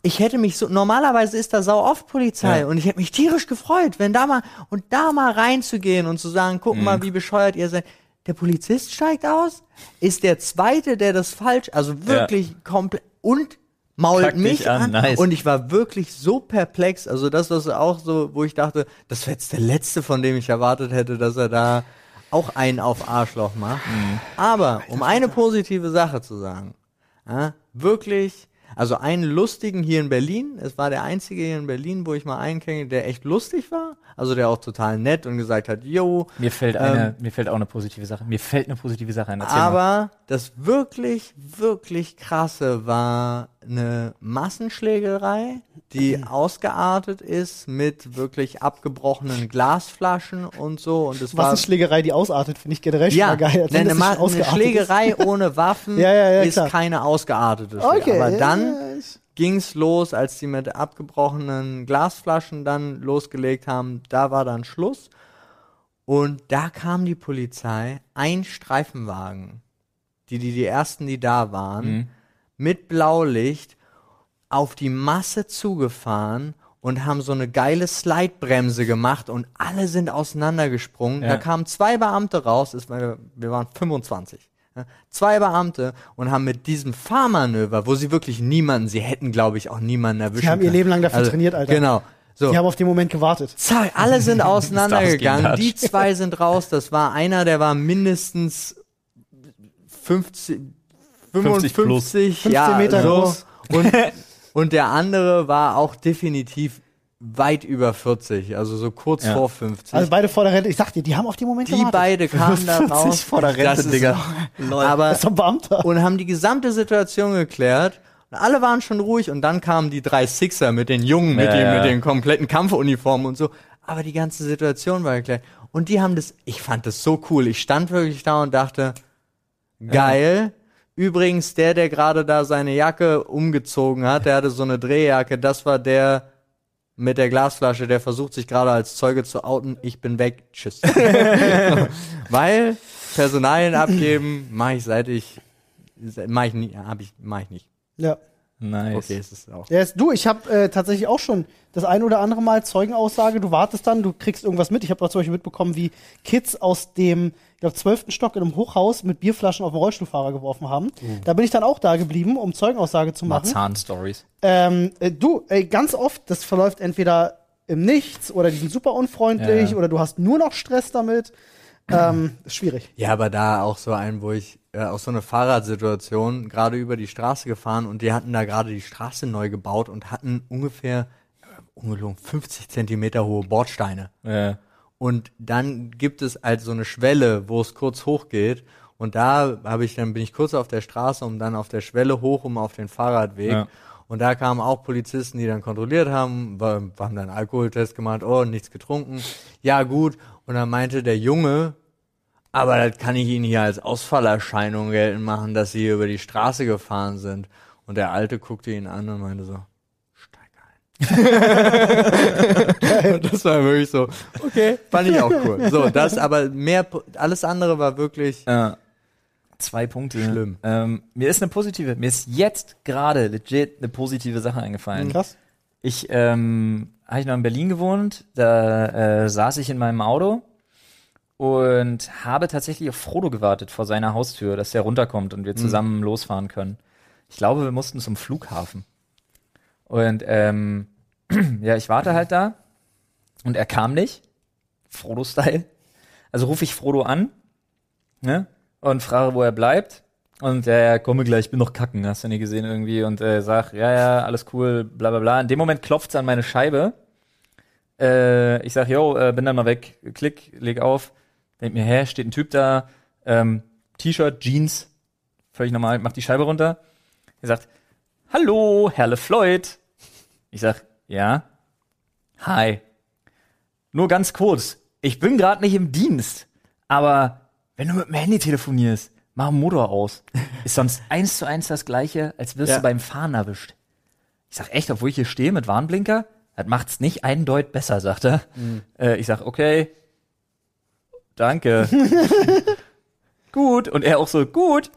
ich hätte mich so normalerweise ist da sau oft Polizei Ja. und ich hätte mich tierisch gefreut, wenn da mal und da mal reinzugehen und zu sagen, guck Mhm. mal, wie bescheuert ihr seid. Der Polizist steigt aus, ist der zweite, der das falsch, also wirklich komplett und mault dich mich an, an, nice. und ich war wirklich so perplex. Also das war auch so, wo ich dachte, das wäre jetzt der letzte, von dem ich erwartet hätte, dass er da auch einen auf Arschloch macht. Mhm. Aber um eine positive Sache zu sagen, ja, wirklich, also einen lustigen hier in Berlin, es war der einzige hier in Berlin, wo ich mal einen kenne, der echt lustig war, also der auch total nett und gesagt hat, yo, Mir fällt eine, mir fällt auch eine positive Sache. Mir fällt eine positive Sache ein. Erzähl mal. aber das wirklich, wirklich krasse war eine Massenschlägerei, die ausgeartet ist mit wirklich abgebrochenen Glasflaschen und so. Und es Was war ist die ausartet, finde ich generell schon ja, mal geil. wenn eine, Ma eine Schlägerei ohne Waffen Ja, ja, ja, ist klar. keine ausgeartete ist. Schlägerei. Okay. Aber dann ging's los, als die mit abgebrochenen Glasflaschen dann losgelegt haben, da war dann Schluss. Und da kam die Polizei, ein Streifenwagen, die, die, die ersten, die da waren, Mhm. Mit Blaulicht auf die Masse zugefahren und haben so eine geile Slide-Bremse gemacht und alle sind auseinandergesprungen. Ja. Da kamen zwei Beamte raus, war, wir waren 25. ja, Zwei Beamte und haben mit diesem Fahrmanöver, wo sie wirklich niemanden, sie hätten, glaube ich, auch niemanden erwischen Die haben ihr können. Leben lang dafür trainiert, Alter. Genau. So. Die haben auf den Moment gewartet. Zack, alle sind auseinandergegangen. Die zwei sind raus. Das war einer, der war mindestens 50, 50 plus. 55, 15 ja, Meter so. groß. Und, und der andere war auch definitiv weit über 40, also so kurz Ja. vor 50. Also beide vor der Rente. Ich sag dir, die haben auf den Moment die gewartet. beide kamen da 50 raus. vor der Rente, Das ist- Digga. Aber Das ist ein Beamter. und haben die gesamte Situation geklärt. Und alle waren schon ruhig und dann kamen die drei Sixer mit den Jungen, mit, Ja, den, ja. mit den kompletten Kampfuniformen und so. Aber die ganze Situation war geklärt. Und die haben das, ich fand das so cool. Ich stand wirklich da und dachte, geil. Übrigens, der, der gerade da seine Jacke umgezogen hat, der hatte so eine Drehjacke, das war der mit der Glasflasche, der versucht sich gerade als Zeuge zu outen. Ich bin weg. Tschüss. Weil Personalien abgeben mache ich seit ich mache ich nie, habe ich mache ich nicht. Ja. Nice. Okay, ist es auch. Ist, du, ich habe äh, tatsächlich auch schon das ein oder andere Mal Zeugenaussage. Du wartest dann, du kriegst irgendwas mit. Ich habe zum Beispiel mitbekommen, wie Kids aus dem, ich glaube, zwölften Stock in einem Hochhaus mit Bierflaschen auf den Rollstuhlfahrer geworfen haben. Da bin ich dann auch da geblieben, um Zeugenaussage zu machen. Marzahn-Stories. Ähm, äh, du, ey, ganz oft, das verläuft entweder im Nichts oder die sind super unfreundlich Ja. oder du hast nur noch Stress damit. Ähm, ist schwierig. Ja, aber da auch so ein, wo ich äh, auch so eine Fahrradsituation gerade über die Straße gefahren und die hatten da gerade die Straße neu gebaut und hatten ungefähr äh, ungelogen 50 Zentimeter hohe Bordsteine. Ja. Und dann gibt es halt so eine Schwelle, wo es kurz hochgeht. Und da habe ich dann bin ich kurz auf der Straße, um dann auf der Schwelle hoch, um auf den Fahrradweg. Ja. Und da kamen auch Polizisten, die dann kontrolliert haben, haben dann einen Alkoholtest gemacht, oh, nichts getrunken. Ja, gut. Und dann meinte der Junge, aber das kann ich Ihnen hier als Ausfallerscheinung geltend machen, dass Sie hier über die Straße gefahren sind. Und der Alte guckte ihn an und meinte so, steig ein. und das war wirklich so, okay, fand ich auch cool. So, das aber mehr, alles andere war wirklich, Ja. Zwei Punkte. Schlimm. Ähm, mir ist eine positive, mir ist jetzt gerade legit eine positive Sache eingefallen. Krass. Ich ähm, habe ich noch in Berlin gewohnt, da äh, saß ich in meinem Auto und habe tatsächlich auf Frodo gewartet vor seiner Haustür, dass der runterkommt und wir zusammen losfahren können. Ich glaube, wir mussten zum Flughafen. Und ähm, ja, ich warte halt da und er kam nicht. Frodo-Style. Also rufe ich Frodo an ne? und frage, wo er bleibt. Und er komme gleich, ich bin noch kacken, hast du nie gesehen irgendwie. Und äh, sag, ja, ja, alles cool, bla bla bla. In dem Moment klopft's an meine Scheibe. Äh, ich sag, yo, äh, bin dann mal weg. Klick, leg auf. Denk mir, hä, steht ein Typ da, ähm, T-Shirt, Jeans, völlig normal, macht die Scheibe runter. Er sagt, hallo, Herr LeFloid. Ich sag, ja. Hi. Nur ganz kurz. Ich bin gerade nicht im Dienst, aber wenn du mit dem Handy telefonierst, mach den Motor aus. Ist sonst eins zu eins das gleiche, als wirst Ja. du beim Fahren erwischt. Ich sag echt, obwohl ich hier stehe mit Warnblinker, das macht's nicht einen Deut besser, sagt er. Äh, ich sag, okay, danke. gut. Und er auch so, gut.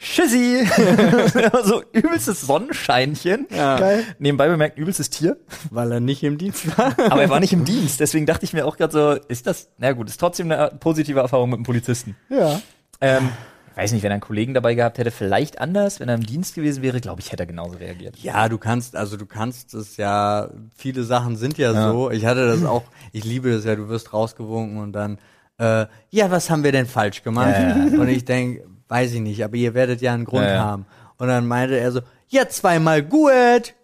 Tschüssi. so übelstes Sonnenscheinchen. Geil. Nebenbei bemerkt, übelstes Tier. weil er nicht im Dienst war. Aber er war nicht im Dienst. Deswegen dachte ich mir auch gerade so, ist das, na gut, ist trotzdem eine positive Erfahrung mit einem Polizisten. Ja. Ähm, weiß nicht, wenn er einen Kollegen dabei gehabt hätte, vielleicht anders. Wenn er im Dienst gewesen wäre, glaube ich, hätte er genauso reagiert. Ja, du kannst, also du kannst es ja, viele Sachen sind ja, Ja. so. Ich hatte das auch, ich liebe das ja, du wirst rausgewunken und dann, äh, ja, was haben wir denn falsch gemacht? Ja. Und ich denk, weiß ich nicht, aber ihr werdet ja einen Grund Ja, haben. Und dann meinte er so, ja, zweimal gut.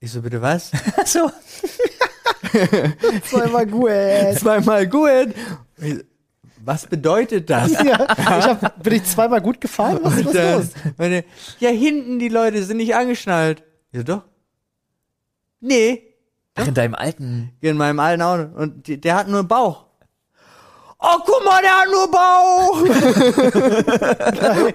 Ich so, bitte was? so. Zweimal gut. zweimal gut. Ich Was bedeutet das? Ja, ich hab, bin ich zweimal gut gefahren? Was ist Dann los? meine, ja, hinten die Leute sind nicht angeschnallt. So, doch. Nee, Ach, in deinem alten. in meinem alten Auto. Und der hat nur einen Bauch. Oh, guck mal, der hat nur Bauch.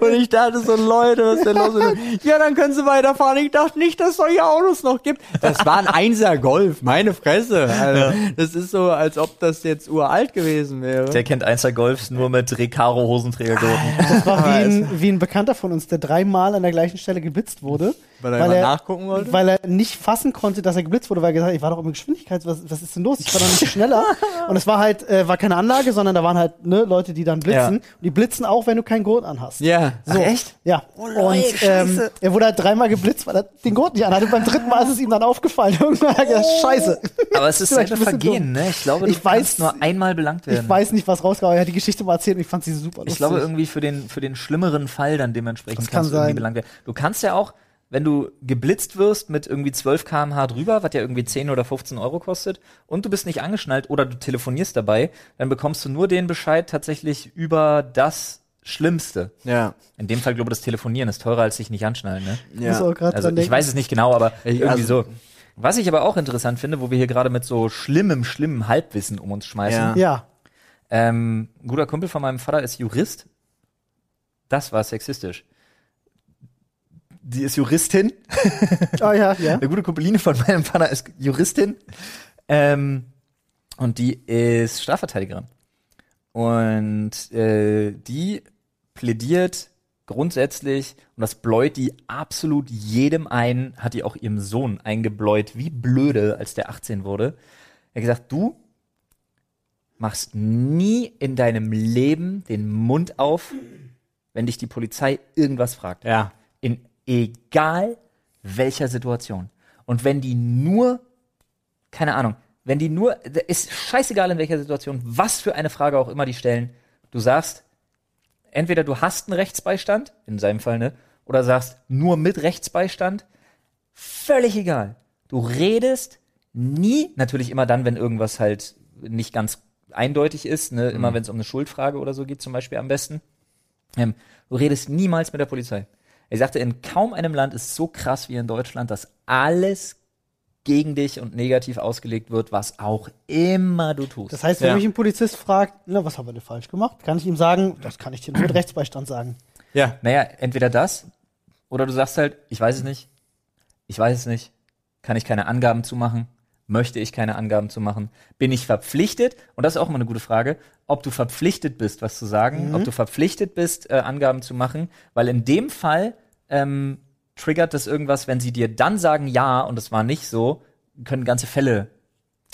und ich dachte so, Leute, was ist denn los? Ja, dann können sie weiterfahren. Ich dachte nicht, dass es solche Autos noch gibt. Das war ein Einser Golf, meine Fresse. Also, Das ist so, als ob das jetzt uralt gewesen wäre. Der kennt Einser Golfs nur mit Recaro Hosenträgergurten. Das war wie Aber ein, wie ein Bekannter von uns, der dreimal an der gleichen Stelle geblitzt wurde. Weil er weil mal er- nachgucken wollte? weil er nicht fassen konnte, dass er geblitzt wurde, weil er gesagt hat, ich war doch immer Geschwindigkeit, was, was ist denn los? Ich war doch nicht schneller. Und es war halt, äh, war keine Anlage, sondern da waren halt ne, Leute, die dann blitzen. Ja. Und die blitzen auch, wenn du keinen Gurt anhast. ja. So. echt? Ja. und ähm, scheiße. er wurde halt dreimal geblitzt, weil er den Gurt nicht anhatte. Und beim dritten Mal ist es ihm dann aufgefallen. Irgendwann hat er gesagt, scheiße. Aber es ist selber ein Vergehen, ne? Ich glaube, Ich du weiß- kannst nur einmal belangt werden. Ich weiß nicht, was rauskam, aber er hat die Geschichte mal erzählt und ich fand sie super lustig. Ich glaube irgendwie für den, für den schlimmeren Fall dann dementsprechend Das kann kannst du irgendwie belangt werden. Du kannst ja auch, wenn du geblitzt wirst mit irgendwie 12 kmh drüber, was ja irgendwie 10 oder 15 Euro kostet, und du bist nicht angeschnallt oder du telefonierst dabei, dann bekommst du nur den Bescheid tatsächlich über das Schlimmste. Ja. In dem Fall, glaube ich, das Telefonieren ist teurer als sich nicht anschnallen, ne? auch gerade Also ich weiß es nicht genau, aber Ich- irgendwie also- so. Was ich aber auch interessant finde, wo wir hier gerade mit so schlimmem, schlimmem Halbwissen um uns schmeißen. Ja. Ja. Ähm, ein guter Kumpel von meinem Vater ist Jurist. Das war sexistisch. Die ist Juristin. Oh ja, ja. Eine gute Kumpeline von meinem Vater ist Juristin. Ähm, und die ist Strafverteidigerin. Und äh, die plädiert grundsätzlich, und das bläut die absolut jedem ein, hat die auch ihrem Sohn eingebläut, wie blöde, als der 18 wurde. Er hat gesagt, du machst nie in deinem Leben den Mund auf, wenn dich die Polizei irgendwas fragt. Ja. In egal welcher Situation. Und wenn die nur, keine Ahnung, wenn die nur, ist scheißegal in welcher Situation, was für eine Frage auch immer die stellen, du sagst, entweder du hast einen Rechtsbeistand, in seinem Fall, ne, oder sagst nur mit Rechtsbeistand, völlig egal. Du redest nie, natürlich immer dann, wenn irgendwas halt nicht ganz eindeutig ist, ne, immer wenn es um eine Schuldfrage oder so geht, zum Beispiel am besten. Ähm, du redest niemals mit der Polizei. Er sagte, in kaum einem Land ist es so krass wie in Deutschland, dass alles gegen dich und negativ ausgelegt wird, was auch immer du tust. Das heißt, wenn Ja. mich ein Polizist fragt, na, was haben wir denn falsch gemacht, kann ich ihm sagen, das kann ich dir nur mit Rechtsbeistand sagen. Ja. naja, entweder das oder du sagst halt, ich weiß es nicht, ich weiß es nicht, kann ich keine Angaben zu machen, möchte ich keine Angaben zu machen, bin ich verpflichtet, und das ist auch immer eine gute Frage, ob du verpflichtet bist, was zu sagen, ob du verpflichtet bist, äh, Angaben zu machen, weil in dem Fall ähm, triggert das irgendwas, wenn sie dir dann sagen ja und es war nicht so, können ganze Fälle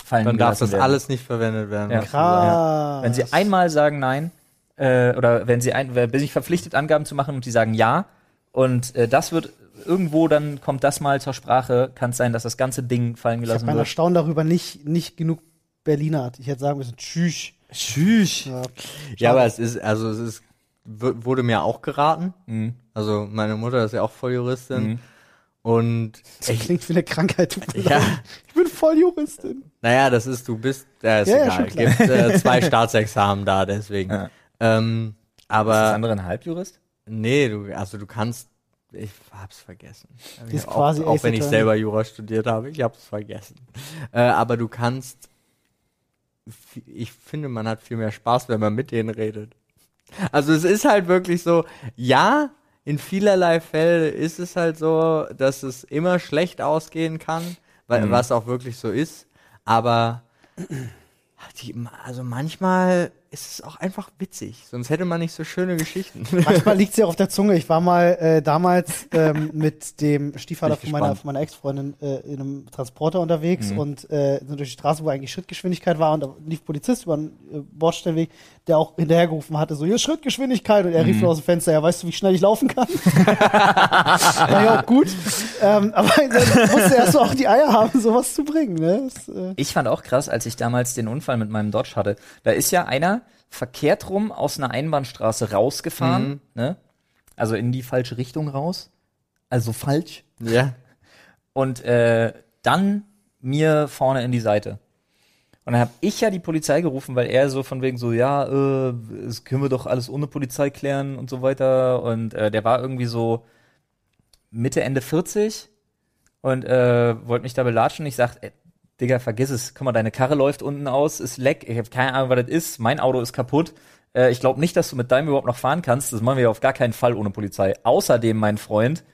fallen Dann darf das werden. alles nicht verwendet werden. Ja. Krass. Wenn sie einmal sagen nein, äh, oder wenn sie ein, bin ich verpflichtet, Angaben zu machen und die sagen ja, und äh, das wird irgendwo, dann kommt das mal zur Sprache, kann es sein, dass das ganze Ding fallen ich habe gelassen mein wird. Erstaunen darüber nicht, nicht genug Berliner hat. Ich hätte sagen müssen, tschüss. Tschüss. Ja. Ja, aber es ist, also es ist, wurde mir auch geraten. Mhm. Also meine Mutter ist ja auch Volljuristin. Mhm. Und Das klingt wie eine Krankheit. Ja. Ich bin Volljuristin. naja, das ist, du bist, ja, ist Ja, ja, egal. schon klar. Gibt äh, zwei Staatsexamen da, deswegen. Ja. Ähm, Ist das aber andere ein Halbjurist? nee, du, also du kannst, ich hab's vergessen. Ist auch, quasi auch wenn ich selber Jura studiert habe, ich hab's vergessen. Äh, aber du kannst, ich finde, man hat viel mehr Spaß, wenn man mit denen redet. Also es ist halt wirklich so, ja, in vielerlei Fällen ist es halt so, dass es immer schlecht ausgehen kann, weil, Mhm. was auch wirklich so ist. Aber die, also manchmal ist es auch einfach witzig, sonst hätte man nicht so schöne Geschichten. Manchmal liegt sie auch auf der Zunge. Ich war mal äh, damals ähm, mit dem Stiefvater von meiner, von meiner Ex-Freundin äh, in einem Transporter unterwegs Mhm. und äh, sind durch die Straße, wo eigentlich Schrittgeschwindigkeit war und da lief Polizist über einen äh, Bordstellweg, der auch hinterhergerufen hatte, so, hier ist Schrittgeschwindigkeit und er Mhm. rief nur aus dem Fenster, ja, weißt du, wie schnell ich laufen kann? war ja auch gut. Ähm, aber dann musste erst so auch die Eier haben, sowas zu bringen. Ne? Das, äh, Ich fand auch krass, als ich damals den Unfall mit meinem Dodge hatte. Da ist ja einer verkehrt rum aus einer Einbahnstraße rausgefahren, Mhm. ne? Also in die falsche Richtung raus. Also falsch. ja. Und äh, dann mir vorne in die Seite. Und dann habe ich ja die Polizei gerufen, weil er so von wegen so, ja, äh, das können wir doch alles ohne Polizei klären und so weiter. Und äh, der war irgendwie so Mitte, Ende 40 und äh, wollte mich da belatschen. Ich sag, ey, Digga, vergiss es. Guck mal, deine Karre läuft unten aus, ist leck. Ich habe keine Ahnung, was das ist. Mein Auto ist kaputt. Äh, ich glaube nicht, dass du mit deinem überhaupt noch fahren kannst. Das machen wir auf gar keinen Fall ohne Polizei. Außerdem, mein Freund,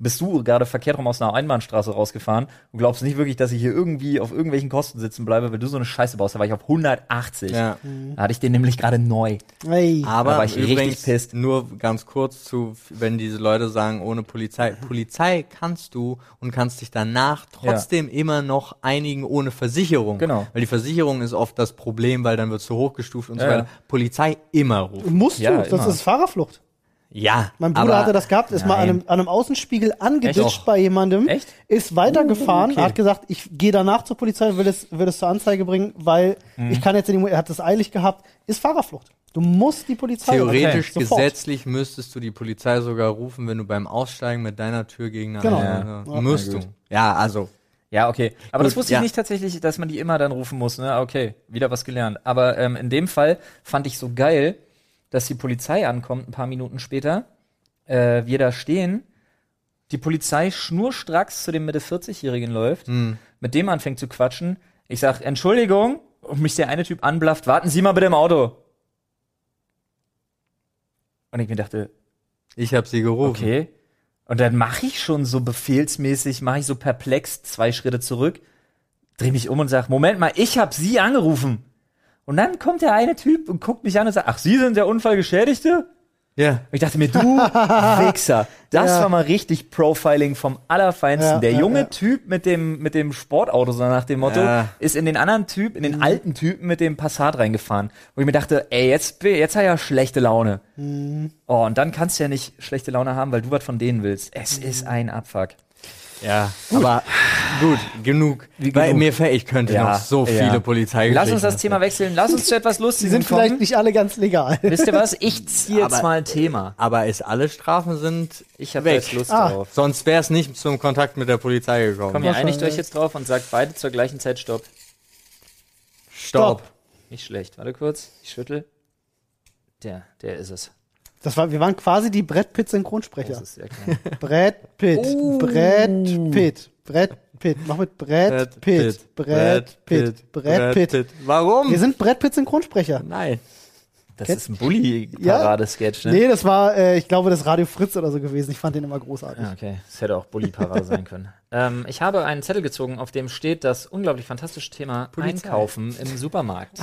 bist du gerade verkehrt rum aus einer Einbahnstraße rausgefahren und glaubst nicht wirklich, dass ich hier irgendwie auf irgendwelchen Kosten sitzen bleibe, weil du so eine Scheiße baust. Da war ich auf 180. Ja. Da hatte ich den nämlich gerade neu. Ey. Aber Da war ich richtig übrigens, pisst. nur ganz kurz zu, wenn diese Leute sagen, ohne Polizei. Polizei kannst du und kannst dich danach trotzdem immer noch einigen ohne Versicherung. Genau. Weil die Versicherung ist oft das Problem, weil dann wird zu hochgestuft und so Ja, weiter. ja. Polizei immer rufen. Musst Ja, du, das immer. ist Fahrerflucht. Ja. Mein Bruder aber hatte das gehabt, ist mal an Nein. einem, an einem Außenspiegel angeditscht bei jemandem, Echt? ist weitergefahren, okay. hat gesagt, ich gehe danach zur Polizei, will es, will es zur Anzeige bringen, weil Mhm. ich kann jetzt in die, er hat das eilig gehabt, ist Fahrerflucht. Du musst die Polizei Theoretisch, rufen. Sofort. gesetzlich müsstest du die Polizei sogar rufen, wenn du beim Aussteigen mit deiner Tür gegen eine Genau. andere- Ja. Musst du. Ja, also. Ja, okay. Aber Gut, das wusste ja. ich nicht tatsächlich, dass man die immer dann rufen muss. Ne? Okay, wieder was gelernt. Aber ähm, in dem Fall fand ich so geil, dass die Polizei ankommt ein paar Minuten später. Äh, wir da stehen, die Polizei schnurstracks zu dem Mitte 40-Jährigen läuft, mit dem anfängt zu quatschen. Ich sag, Entschuldigung, und mich der eine Typ anblafft, warten Sie mal bitte im Auto. Und ich mir dachte, Ich habe sie gerufen. Okay. Und dann mache ich schon so befehlsmäßig, mache ich so perplex zwei Schritte zurück, drehe mich um und sag, Moment mal, ich habe Sie angerufen. Und dann kommt der eine Typ und guckt mich an und sagt, ach, Sie sind der Unfallgeschädigte? Ja. Und ich dachte mir, du Wichser, das Ja. war mal richtig Profiling vom Allerfeinsten. Ja, der junge ja. Typ mit dem, mit dem Sportauto, so nach dem Motto, ist in den anderen Typ, in den Mhm. alten Typen mit dem Passat reingefahren. Wo ich mir dachte, ey, jetzt, jetzt hat er ja schlechte Laune. Mhm. Oh, und dann kannst du ja nicht schlechte Laune haben, weil du was von denen willst. Es Mhm. ist ein Abfuck. Ja, aber gut, genug. Wie Weil genug? mir fällt, ich könnte Ja, noch so ja. viele Polizeigeschichten. Lass uns das Thema wechseln. Lass uns zu etwas Die Lustigem sind vielleicht kommen. nicht alle ganz legal. Wisst ihr was? Ich ziehe jetzt mal ein Thema. Aber ist alle Strafen sind Ich habe jetzt Lust Ah. drauf. Sonst wäre es nicht zum Kontakt mit der Polizei gekommen. Komm, ihr einigt euch jetzt drauf und sagt beide zur gleichen Zeit Stopp. Stopp. Nicht schlecht. Warte kurz. Ich schüttel. Der, der ist es. Das war, wir waren quasi die Brett Pitt Das Synchronsprecher. ist sehr klar. Brett Pitt. Oh. Brett Pitt. Brett Pitt. Mach mit Brett Pitt. Brett Pitt. Brett Pitt. Warum? Wir sind Brett Pitt Synchronsprecher. Nein. Das Kennt- ist ein Bully-Parade-Sketch, ne? Nee, das war, äh, ich glaube, das Radio Fritz oder so gewesen. Ich fand den immer großartig. Ja, okay. Das hätte auch Bully-Parade sein können. Ähm, ich habe einen Zettel gezogen, auf dem steht das unglaublich fantastische Thema Polizei. Einkaufen im Supermarkt.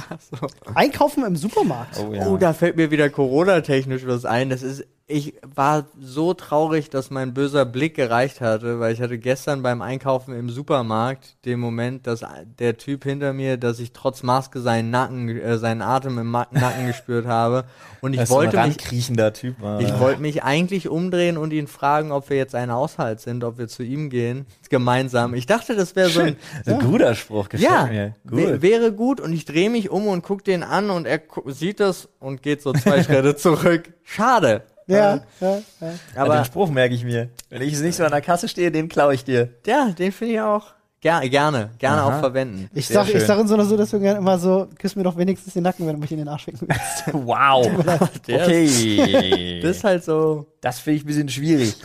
Einkaufen im Supermarkt. Oh Oh, da fällt mir wieder Corona-technisch was ein. Das ist, ich war so traurig, dass mein böser Blick gereicht hatte, weil ich hatte gestern beim Einkaufen im Supermarkt den Moment, dass der Typ hinter mir, dass ich trotz Maske seinen Nacken, äh, seinen Atem im Nacken gespürt habe. Und ich Das wollte mich, rankriechender Typ war. ich wollte mich eigentlich umdrehen und ihn fragen, ob wir jetzt ein Haushalt sind, ob wir zu ihm gehen, gemeinsam. Ich dachte, das wäre so ein, So ein guter Spruch, ja, mir. Gut. wäre gut und ich drehe mich um und guck den an und er sieht das und geht so zwei Schritte zurück. Schade. Ja, ja, ja. Aber aber den Spruch merke ich mir. Wenn ich nicht so an der Kasse stehe, den klaue ich dir. ja, den finde ich auch ger gerne, gerne Aha. auch verwenden. Ich Sehr sag, ich sag in so einer Situation gerne immer so, küss mir doch wenigstens den Nacken, wenn du mich in den Arsch ficken willst. Wow. Okay. Das ist halt so. Das finde ich ein bisschen schwierig.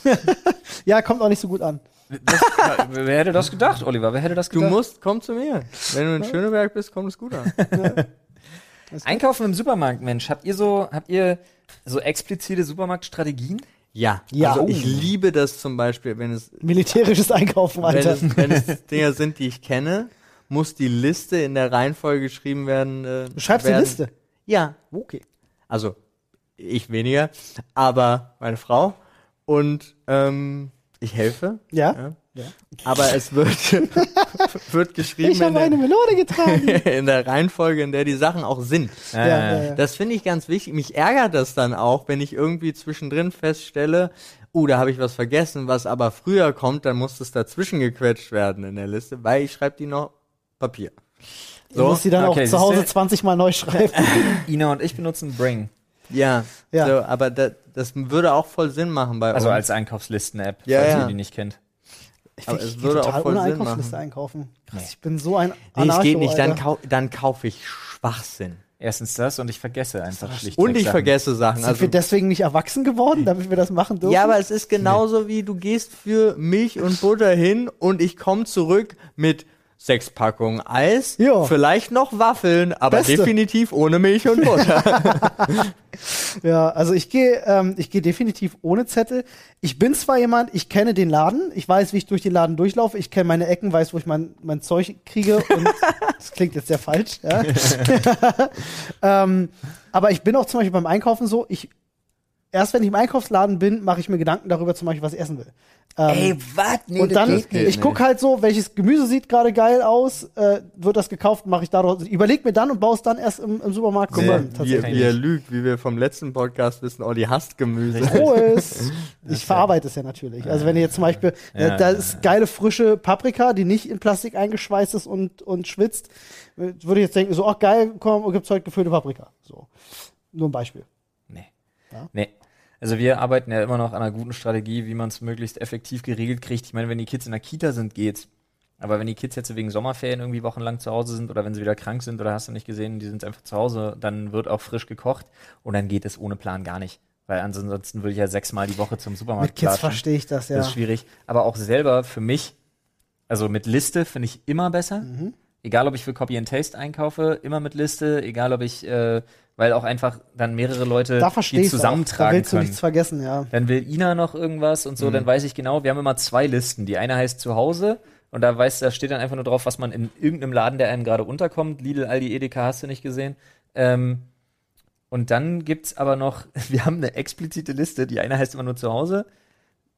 ja, kommt auch nicht so gut an. Das, wer hätte das gedacht, Oliver? Wer hätte das Du gedacht? musst, komm zu mir. Wenn du in Schöneberg bist, kommt es gut an. Einkaufen im Supermarkt, Mensch. Habt ihr so, habt ihr so explizite Supermarktstrategien? Ja, Ja. Also ich liebe das zum Beispiel, wenn es, Militärisches Einkaufen, wenn Alter. es, wenn es Dinge sind, die ich kenne, muss die Liste in der Reihenfolge geschrieben werden. Äh, Du schreibst eine werden. Liste. Ja, Okay. Also ich weniger, aber meine Frau und ähm, ich helfe. Ja? Ja. Ja. Aber es wird, wird geschrieben Ich in habe eine der, Melone getragen. in der Reihenfolge, in der die Sachen auch sind. ja, ja, ja. Das finde ich ganz wichtig. Mich ärgert das dann auch, wenn ich irgendwie zwischendrin feststelle, uh, da habe ich was vergessen, was aber früher kommt, dann muss das dazwischen gequetscht werden in der Liste, weil ich schreibe die noch Papier. Du musst die dann okay, auch zu Hause siehste? 20 Mal neu schreiben. Ina und ich benutzen Bring. Ja, Ja. So, aber da, das würde auch voll Sinn machen bei Also uns. als Einkaufslisten-App, Ja, falls ja. ihr die nicht kennt. Aber ich es geh würde total auch voll ohne Sinn Einkaufsliste machen. einkaufen. Krass, Nee. ich bin so ein Nee, Anarcho, es geht nicht, dann, kau dann kaufe ich Schwachsinn. Erstens das und ich vergesse einfach schlicht. Und ich vergesse Sachen. Sind Also, wir deswegen nicht erwachsen geworden, damit wir das machen dürfen? ja, aber es ist genauso wie du gehst für Milch und Butter hin und ich komme zurück mit sechs Packungen Eis, Ja. vielleicht noch Waffeln, aber Beste. definitiv ohne Milch und Butter. Ja, also ich gehe ähm, ich gehe definitiv ohne Zettel. Ich bin zwar jemand, ich kenne den Laden, ich weiß, wie ich durch den Laden durchlaufe, ich kenne meine Ecken, weiß, wo ich mein, mein Zeug kriege und das klingt jetzt sehr falsch, ja. ähm, aber ich bin auch zum Beispiel beim Einkaufen so, ich erst wenn ich im Einkaufsladen bin, mache ich mir Gedanken darüber zum Beispiel, was ich essen will. Ähm, was? Nee, und dann, geht ich gucke halt so, welches Gemüse sieht gerade geil aus, äh, wird das gekauft, mache ich daraus, überleg mir dann und baue es dann erst im, im Supermarkt zusammen. wie, tatsächlich. wie er lügt, wie wir vom letzten Podcast wissen, Olli hasst Gemüse. Rohes. Ich verarbeite es ja natürlich. Also wenn ihr jetzt zum Beispiel, äh, Ja, da ja, ist geile frische Paprika, die nicht in Plastik eingeschweißt ist und, und schwitzt, würde ich jetzt denken, so, ach geil, komm, gibt's heute gefüllte Paprika. So. Nur ein Beispiel. Nee. Ja? Nee. Also wir arbeiten ja immer noch an einer guten Strategie, wie man es möglichst effektiv geregelt kriegt. Ich meine, wenn die Kids in der Kita sind, geht's. Aber wenn die Kids jetzt wegen Sommerferien irgendwie wochenlang zu Hause sind oder wenn sie wieder krank sind oder hast du nicht gesehen, die sind einfach zu Hause, dann wird auch frisch gekocht und dann geht es ohne Plan gar nicht. Weil ansonsten würde ich ja sechsmal die Woche zum Supermarkt Mit Kids verstehe ich das, ja. Das ist schwierig. Aber auch selber für mich, also mit Liste finde ich immer besser. Mhm. Egal, ob ich für Copy and Taste einkaufe, immer mit Liste. Egal, ob ich, äh, weil auch einfach dann mehrere Leute da die ich Da zusammentragen willst du können. nichts vergessen, ja. Dann will Ina noch irgendwas und so, dann weiß ich genau, wir haben immer zwei Listen. Die eine heißt zu Hause und da weiß, da steht dann einfach nur drauf, was man in irgendeinem Laden, der einem gerade unterkommt. Lidl, Aldi, Edeka hast du nicht gesehen. Ähm, und dann gibt's aber noch, wir haben eine explizite Liste, die eine heißt immer nur zu Hause,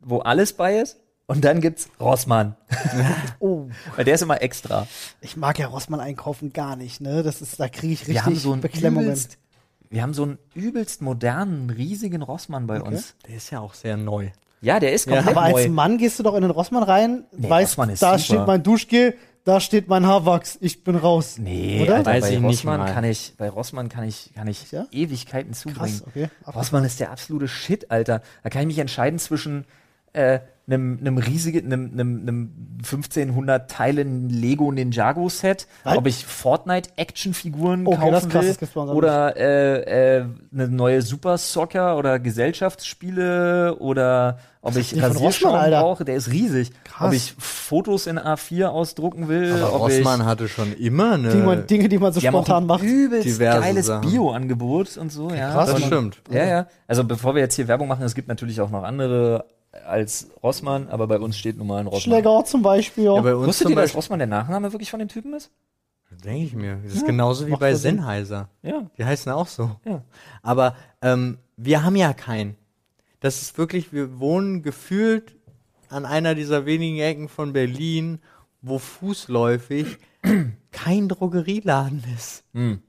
wo alles bei ist. Und dann gibt's Rossmann, Oh, weil der ist immer extra. ich mag ja Rossmann einkaufen gar nicht, ne? Das ist, da kriege ich Wir haben richtig so einen Beklemmungen. übelst, wir haben so einen übelst modernen, riesigen Rossmann bei Okay. uns. Der ist ja auch sehr neu. Ja, der ist Ja, komplett Aber neu. als Mann gehst du doch in den Rossmann rein, Nee, weißt, Rossmann ist da super. steht mein Duschgel, da steht mein Haarwachs, ich bin raus. Nee, Oder? Alter, Weiß bei ich nicht Rossmann mal. kann ich, bei Rossmann kann ich, kann ich Ja? Ewigkeiten zubringen. Krass, okay. Rossmann ist der absolute Shit, Alter. Da kann ich mich entscheiden zwischen äh, einem, einem riesigen, einem, einem, einem 1500 Teilen Lego Ninjago Set, Was? ob ich Fortnite Actionfiguren Okay, das kaufen krass, will auch oder äh, äh, eine neue Super Soccer oder Gesellschaftsspiele oder ob ich Rasierschaum Rossmann, Alter. brauche, der ist riesig. Krass. Ob ich Fotos in A4 ausdrucken will, Aber ob ich Rossmann hatte schon immer eine. Dinge, Dinge, die man so die haben auch spontan ein macht. übelst geiles. Bio-Angebot und so, ja. krass, das stimmt. Ja, ja. Also bevor wir jetzt hier Werbung machen, es gibt natürlich auch noch andere als Rossmann, aber bei uns steht nun mal ein Rossmann. Schläger zum Beispiel. Ja, bei uns Wusstet zum ihr, dass Rossmann der Nachname wirklich von dem Typen ist? denke ich mir. Das ist genauso wie bei ja Sinn. Sennheiser. Ja. Die heißen auch so. Ja. Aber ähm, wir haben ja keinen. Das ist wirklich, wir wohnen gefühlt an einer dieser wenigen Ecken von Berlin, wo fußläufig kein Drogerieladen ist. Hm.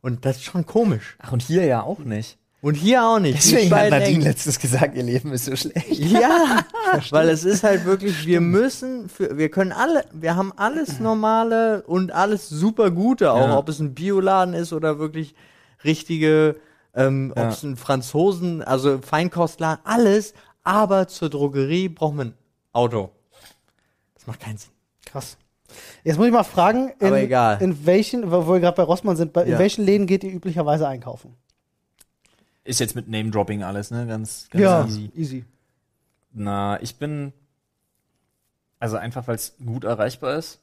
Und das ist schon komisch. Ach, und hier ja auch nicht. Und hier auch nicht. Deswegen hat Nadine Ecken. letztens gesagt, ihr Leben ist so schlecht. Ja, weil es ist halt wirklich, wir müssen, für, wir können alle, wir haben alles normale und alles super gute, auch Ja. ob es ein Bioladen ist oder wirklich richtige, ähm, Ja. ob es ein Franzosen, also Feinkostladen, alles, aber zur Drogerie braucht man ein Auto. Das macht keinen Sinn. Krass. Jetzt muss ich mal fragen, in, in welchen, wo wir gerade bei Rossmann sind, in Ja. welchen Läden geht ihr üblicherweise einkaufen? Ist jetzt mit Name-Dropping alles, ne? Ganz, ganz Ja, easy. easy. Na, ich bin, also einfach weil es gut erreichbar ist,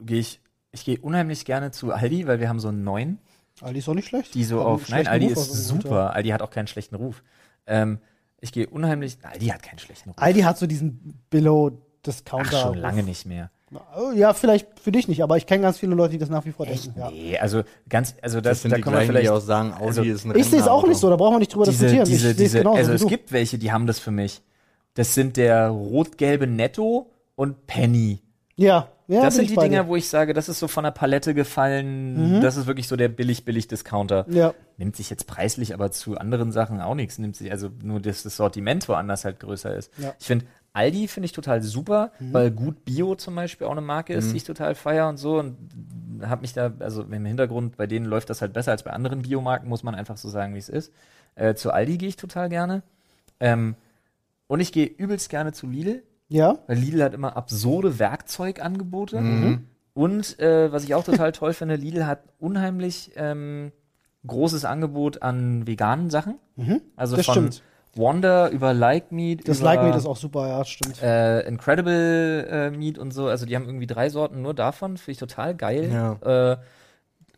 gehe ich, ich gehe unheimlich gerne zu Aldi, weil wir haben so einen neuen. Aldi ist auch nicht schlecht. die so auf. Nein, Aldi Ruf ist super. ja. Aldi hat auch keinen schlechten Ruf. Ähm, ich gehe unheimlich. Aldi hat keinen schlechten Ruf. Aldi hat so diesen Billow-Discounter. Ach, schon lange nicht mehr. Ja, vielleicht für dich nicht, aber ich kenne ganz viele Leute, die das nach wie vor denken. Ja. Nee, also ganz, also das, Das sind da die wir gleichen, vielleicht. die auch sagen, Audi also, ist ein Ich sehe es auch nicht so, da brauchen wir nicht drüber diese, diskutieren. diese, ich sehe es diese, genauso also es du. gibt welche, die haben das für mich. Das sind der rot-gelbe Netto und Penny. Ja, ja, das sind die Dinger, dir. wo ich sage, das ist so von der Palette gefallen. Das ist wirklich so der billig-billig-Discounter. Ja, Nimmt sich jetzt preislich aber zu anderen Sachen auch nichts. Nimmt sich also nur, dass das Sortiment woanders halt größer ist. Ja. Ich finde, Aldi finde ich total super, weil Gut Bio zum Beispiel auch eine Marke ist, die ich total feier und so. Und habe mich da, also im Hintergrund, bei denen läuft das halt besser als bei anderen Biomarken, muss man einfach so sagen, wie es ist. Äh, zu Aldi gehe ich total gerne. Ähm, und ich gehe übelst gerne zu Lidl, ja. weil Lidl hat immer absurde Werkzeugangebote. Und äh, was ich auch total toll finde, Lidl hat unheimlich ähm, großes Angebot an veganen Sachen. Also das von, stimmt. Wonder über Like Meat. Das über, Like Meat ist auch super, ja, stimmt. äh, Incredible äh, Meat und so. Also die haben irgendwie drei Sorten nur davon. Finde ich total geil. Ja. Äh,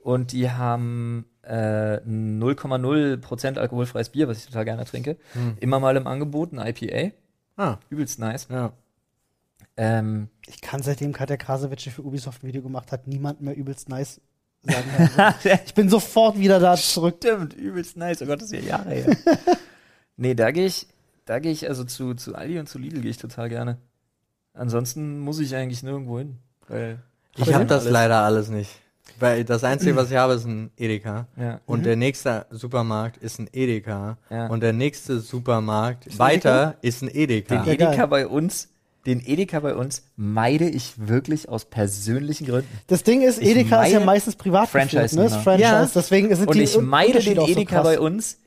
und die haben äh, 0,0% alkoholfreies Bier, was ich total gerne trinke. Hm. Immer mal im Angebot, ein IPA. Ah, Übelst nice. ja. Hm. Ähm, Ich kann seitdem Katja Krasowitsch für Ubisoft ein Video gemacht hat, niemand mehr übelst nice sagen. Also, ich bin sofort wieder da zurück. Stimmt, übelst nice. Oh Gott, das ist ja Jahre her. nee, da gehe ich, da gehe ich, also zu, zu Aldi und zu Lidl gehe ich total gerne. Ansonsten muss ich eigentlich nirgendwo hin. Weil Ich habe das alles? leider alles nicht. Weil das Einzige, was ich habe, ist ein Edeka. Ja. Und der nächste Supermarkt ist ein Edeka. Ja. Und der nächste Supermarkt ein weiter ist ein Edeka. Den Edeka bei uns, den Edeka bei uns meide ich wirklich aus persönlichen Gründen. Das Ding ist, Ich Edeka ist ja meistens privat Franchise geführt, ne? Franchise, Ja. deswegen sind Und die ich meide den so Edeka krass. bei uns,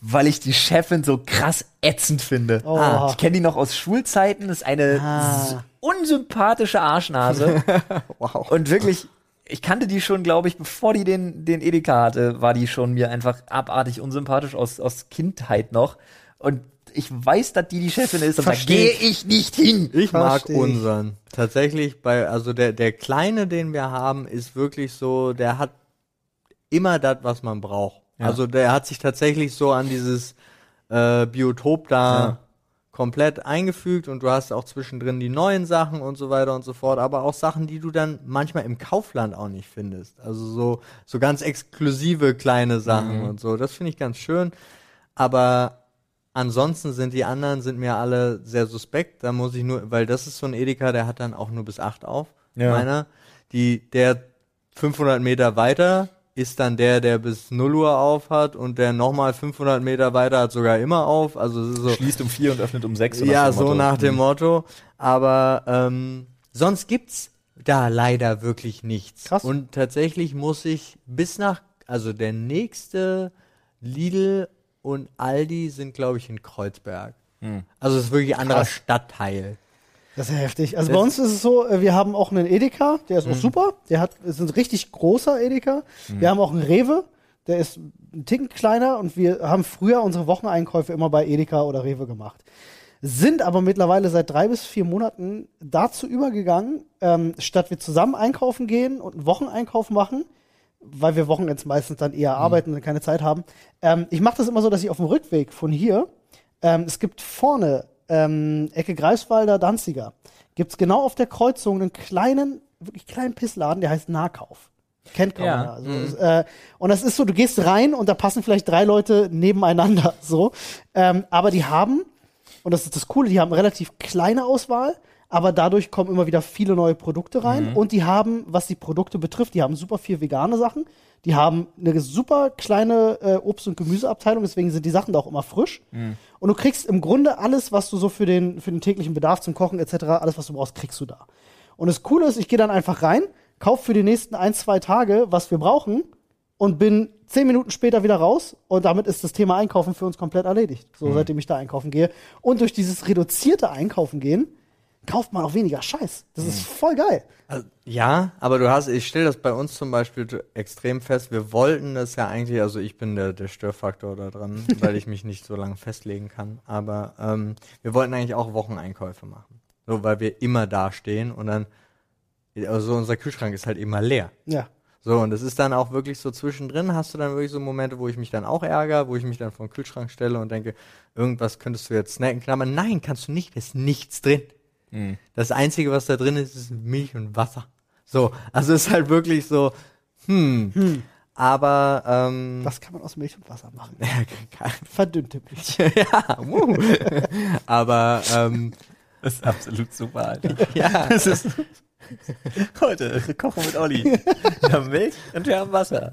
weil ich die Chefin so krass ätzend finde. Oh. Ah, ich kenne die noch aus Schulzeiten, ist eine Ah. unsympathische Arschnase. Wow. Und wirklich, ich kannte die schon, glaube ich, bevor die den, den Edeka hatte, war die schon mir einfach abartig unsympathisch aus, aus Kindheit noch. Und ich weiß, dass die die Chefin ist, und da gehe ich. ich nicht hin. Ich mag Versteh unseren. Tatsächlich bei, also der, der kleine, den wir haben, ist wirklich so, der hat immer das, was man braucht. Ja. Also der hat sich tatsächlich so an dieses äh, Biotop da Ja. komplett eingefügt und du hast auch zwischendrin die neuen Sachen und so weiter und so fort, aber auch Sachen, die du dann manchmal im Kaufland auch nicht findest. Also so, so ganz exklusive kleine Sachen Mhm. und so. Das finde ich ganz schön. Aber ansonsten sind die anderen sind mir alle sehr suspekt. Da muss ich nur, weil das ist so ein Edeka, der hat dann auch nur bis 8 auf. Ja. Meiner. Die, der 500 Meter weiter ist dann der, der bis 0 Uhr auf hat und der nochmal 500 Meter weiter hat sogar immer auf. Also es ist so, Schließt um vier und öffnet um sechs. ja, so nach dem Motto. Aber ähm, sonst gibt's da leider wirklich nichts. Krass. Und tatsächlich muss ich bis nach, also der nächste Lidl und Aldi sind, glaube ich, in Kreuzberg. Hm. Also es ist wirklich ein anderer Krass. Stadtteil. Das ist ja heftig. Also Das- bei uns ist es so, äh, wir haben auch einen Edeka, der ist auch Mhm. super. Der hat, ist ein richtig großer Edeka. Wir haben auch einen Rewe, der ist ein Ticken kleiner und wir haben früher unsere Wocheneinkäufe immer bei Edeka oder Rewe gemacht. Sind aber mittlerweile seit drei bis vier Monaten dazu übergegangen, ähm, statt wir zusammen einkaufen gehen und einen Wocheneinkauf machen, weil wir Wochenends meistens dann eher arbeiten und keine Zeit haben. Ähm, ich mache das immer so, dass ich auf dem Rückweg von hier, ähm, es gibt vorne ähm, Ecke Greifswalder, Danziger, gibt's genau auf der Kreuzung einen kleinen, wirklich kleinen Pissladen, der heißt Nahkauf. Kennt kaum Ja. Also, es, äh, und das ist so, du gehst rein und da passen vielleicht drei Leute nebeneinander, so. Ähm, aber die haben, und das ist das Coole, die haben eine relativ kleine Auswahl, aber dadurch kommen immer wieder viele neue Produkte rein und die haben, was die Produkte betrifft, die haben super viel vegane Sachen, die haben eine super kleine äh, Obst- und Gemüseabteilung, deswegen sind die Sachen da auch immer frisch. Und du kriegst im Grunde alles, was du so für den, für den täglichen Bedarf zum Kochen etc., alles, was du brauchst, kriegst du da. Und das Coole ist, ich gehe dann einfach rein, kauf für die nächsten ein, zwei Tage, was wir brauchen und bin zehn Minuten später wieder raus und damit ist das Thema Einkaufen für uns komplett erledigt. So, seitdem ich da einkaufen gehe. Und durch dieses reduzierte Einkaufen gehen, kauft man auch weniger Scheiß. Das ist voll geil. Also, ja, aber du hast, ich stelle das bei uns zum Beispiel extrem fest. Wir wollten das ja eigentlich, also ich bin der, der Störfaktor da dran, weil ich mich nicht so lange festlegen kann. Aber ähm, wir wollten eigentlich auch Wocheneinkäufe machen. So, weil wir immer da stehen und dann, also unser Kühlschrank ist halt immer leer. Ja. So, und es ist dann auch wirklich so zwischendrin, hast du dann wirklich so Momente, wo ich mich dann auch ärgere, wo ich mich dann vor den Kühlschrank stelle und denke, irgendwas könntest du jetzt snacken, klammern. Nein, kannst du nicht, da ist nichts drin. Das Einzige, was da drin ist, ist Milch und Wasser. So, also ist halt wirklich so, hm. Aber, ähm, Was kann man aus Milch und Wasser machen? Verdünnte Milch. ja, wuh. aber, ähm, Das ist absolut super, Alter. ja, Das ist heute kochen mit Olli. Wir haben Milch und wir haben Wasser.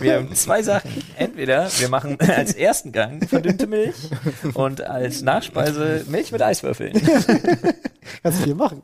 Wir haben zwei Sachen. Entweder wir machen als ersten Gang verdünnte Milch und als Nachspeise Milch mit Eiswürfeln. Kannst viel machen.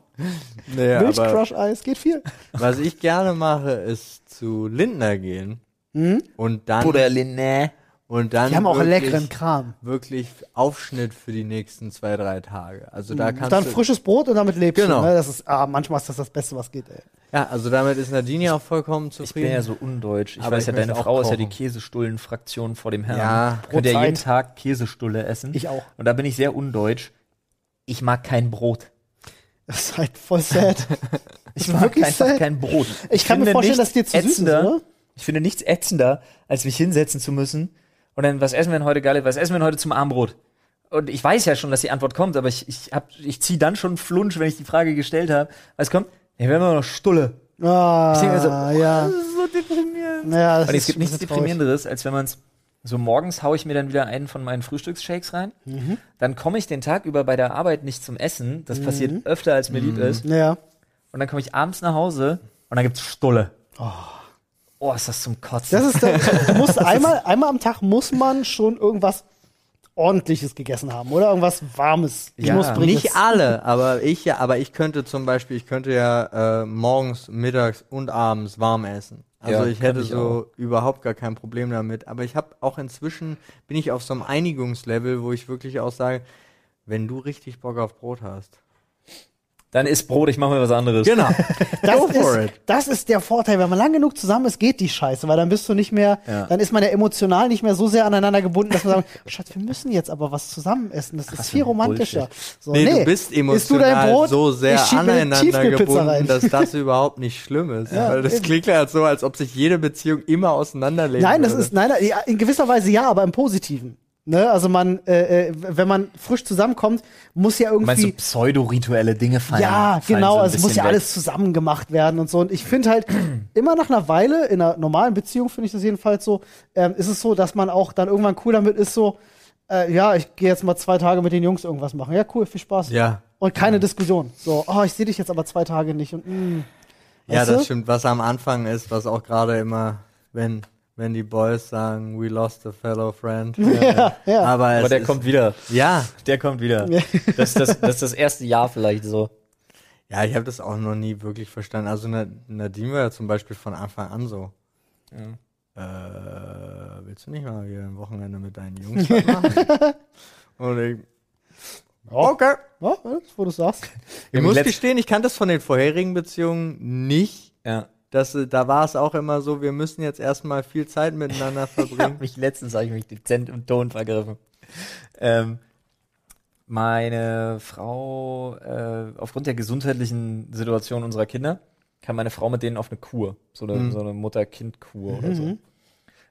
nee, Milch, Crush Eis, geht viel. was ich gerne mache, ist zu Lindner gehen Mhm. und dann Puderlinne. Und dann Die haben auch wirklich, leckeren Kram. wirklich Aufschnitt für die nächsten zwei, drei Tage. Also da kannst Dann du, frisches Brot und damit lebst Genau. du. Ne? Das ist, ah, manchmal ist das das Beste, was geht, ey. Ja, also damit ist Nadine auch vollkommen Ich bin zufrieden. ja so undeutsch. Ich Aber weiß ich ja, deine Frau ist ja die kochen. Käsestullen-Fraktion vor dem Herrn. Ja. Könnt ja jeden Tag Käsestulle essen. Ich auch. Und da bin ich sehr undeutsch. Ich mag kein Brot. Das ist halt voll sad. Ich mag wirklich einfach sad. kein Brot. Ich kann mir vorstellen, dass dir zu süß ist, ätzender- oder? Ich finde nichts ätzender, als mich hinsetzen zu müssen und dann, was essen wir denn heute geil? Was essen wir denn heute zum Abendbrot? Und ich weiß ja schon, dass die Antwort kommt, aber ich, ich, hab, ich ziehe dann schon Flunsch, wenn ich die Frage gestellt habe. Was kommt? Ja, wir haben noch Stulle. Ah, Ich denke mir so, ja. Das ist so deprimierend. ja das Und es gibt nichts deprimierenderes, als wenn man es so morgens haue ich mir dann wieder einen von meinen Frühstücksshakes rein. Mhm. Dann komme ich den Tag über bei der Arbeit nicht zum Essen. Das passiert öfter, als mir lieb ist. Ja. Und dann komme ich abends nach Hause und dann gibt's Stulle. Oh, ist das zum Kotzen. Das ist der, du musst einmal, einmal am Tag muss man schon irgendwas ordentliches gegessen haben oder irgendwas warmes, Ja. Nicht alle, aber ich ja, aber ich könnte zum Beispiel, ich könnte ja äh, morgens, mittags und abends warm essen. Also Ja, ich hätte ich so überhaupt gar kein Problem damit. Aber ich habe auch inzwischen bin ich auf so einem Einigungslevel, wo ich wirklich auch sage, wenn du richtig Bock auf Brot hast. Dann isst Brot, ich mache mir was anderes. Genau. Das Go for ist, it. das ist der Vorteil, wenn man lang genug zusammen ist, geht die Scheiße, weil dann bist du nicht mehr, Ja. dann ist man ja emotional nicht mehr so sehr aneinander gebunden, dass man sagt, Schatz, wir müssen jetzt aber was zusammen essen. Das ist viel romantischer. So, Nee, du bist isst du dein emotional Brot, so sehr aneinander gebunden, dass das überhaupt nicht schlimm ist. Ja, Weil das klingt ja so, als ob sich jede Beziehung immer auseinanderleben Nein, das würde. ist, nein, in gewisser Weise ja, aber im Positiven. Ne? Also man, äh, äh, wenn man frisch zusammenkommt, muss ja irgendwie. Meinst du pseudo-rituelle Dinge fallen? Ja, fallen genau, so also es muss ja weg. alles zusammen gemacht werden und so. Und ich finde halt, immer nach einer Weile, in einer normalen Beziehung finde ich das jedenfalls so, ähm, ist es so, dass man auch dann irgendwann cool damit ist, so, äh, ja, ich gehe jetzt mal zwei Tage mit den Jungs irgendwas machen. Ja, cool, viel Spaß. Ja. Und keine Diskussion. So, oh, ich sehe dich jetzt aber zwei Tage nicht und mm. Ja, Weißt du? das stimmt. Was am Anfang ist, was auch gerade immer, wenn, wenn die Boys sagen, we lost a fellow friend. Ja, ja. Aber, Aber der ist, kommt wieder. Ja, Der kommt wieder. Das, ist das, das ist das erste Jahr vielleicht so. ja, ich habe das auch noch nie wirklich verstanden. Also Na- Nadine war ja zum Beispiel von Anfang an so. Äh, willst du nicht mal wieder ein Wochenende mit deinen Jungs machen? Und ich, okay. Ja, ja, wo du sagst. Ich Ja, muss gestehen, ich kannte das von den vorherigen Beziehungen nicht. Ja. Dass, äh, da war es auch immer so, wir müssen jetzt erstmal viel Zeit miteinander verbringen. mich letztens habe ich mich dezent im Ton vergriffen. Ähm, meine Frau, äh, aufgrund der gesundheitlichen Situation unserer Kinder, kam meine Frau mit denen auf eine Kur, so eine, Mhm. so eine Mutter-Kind-Kur oder so.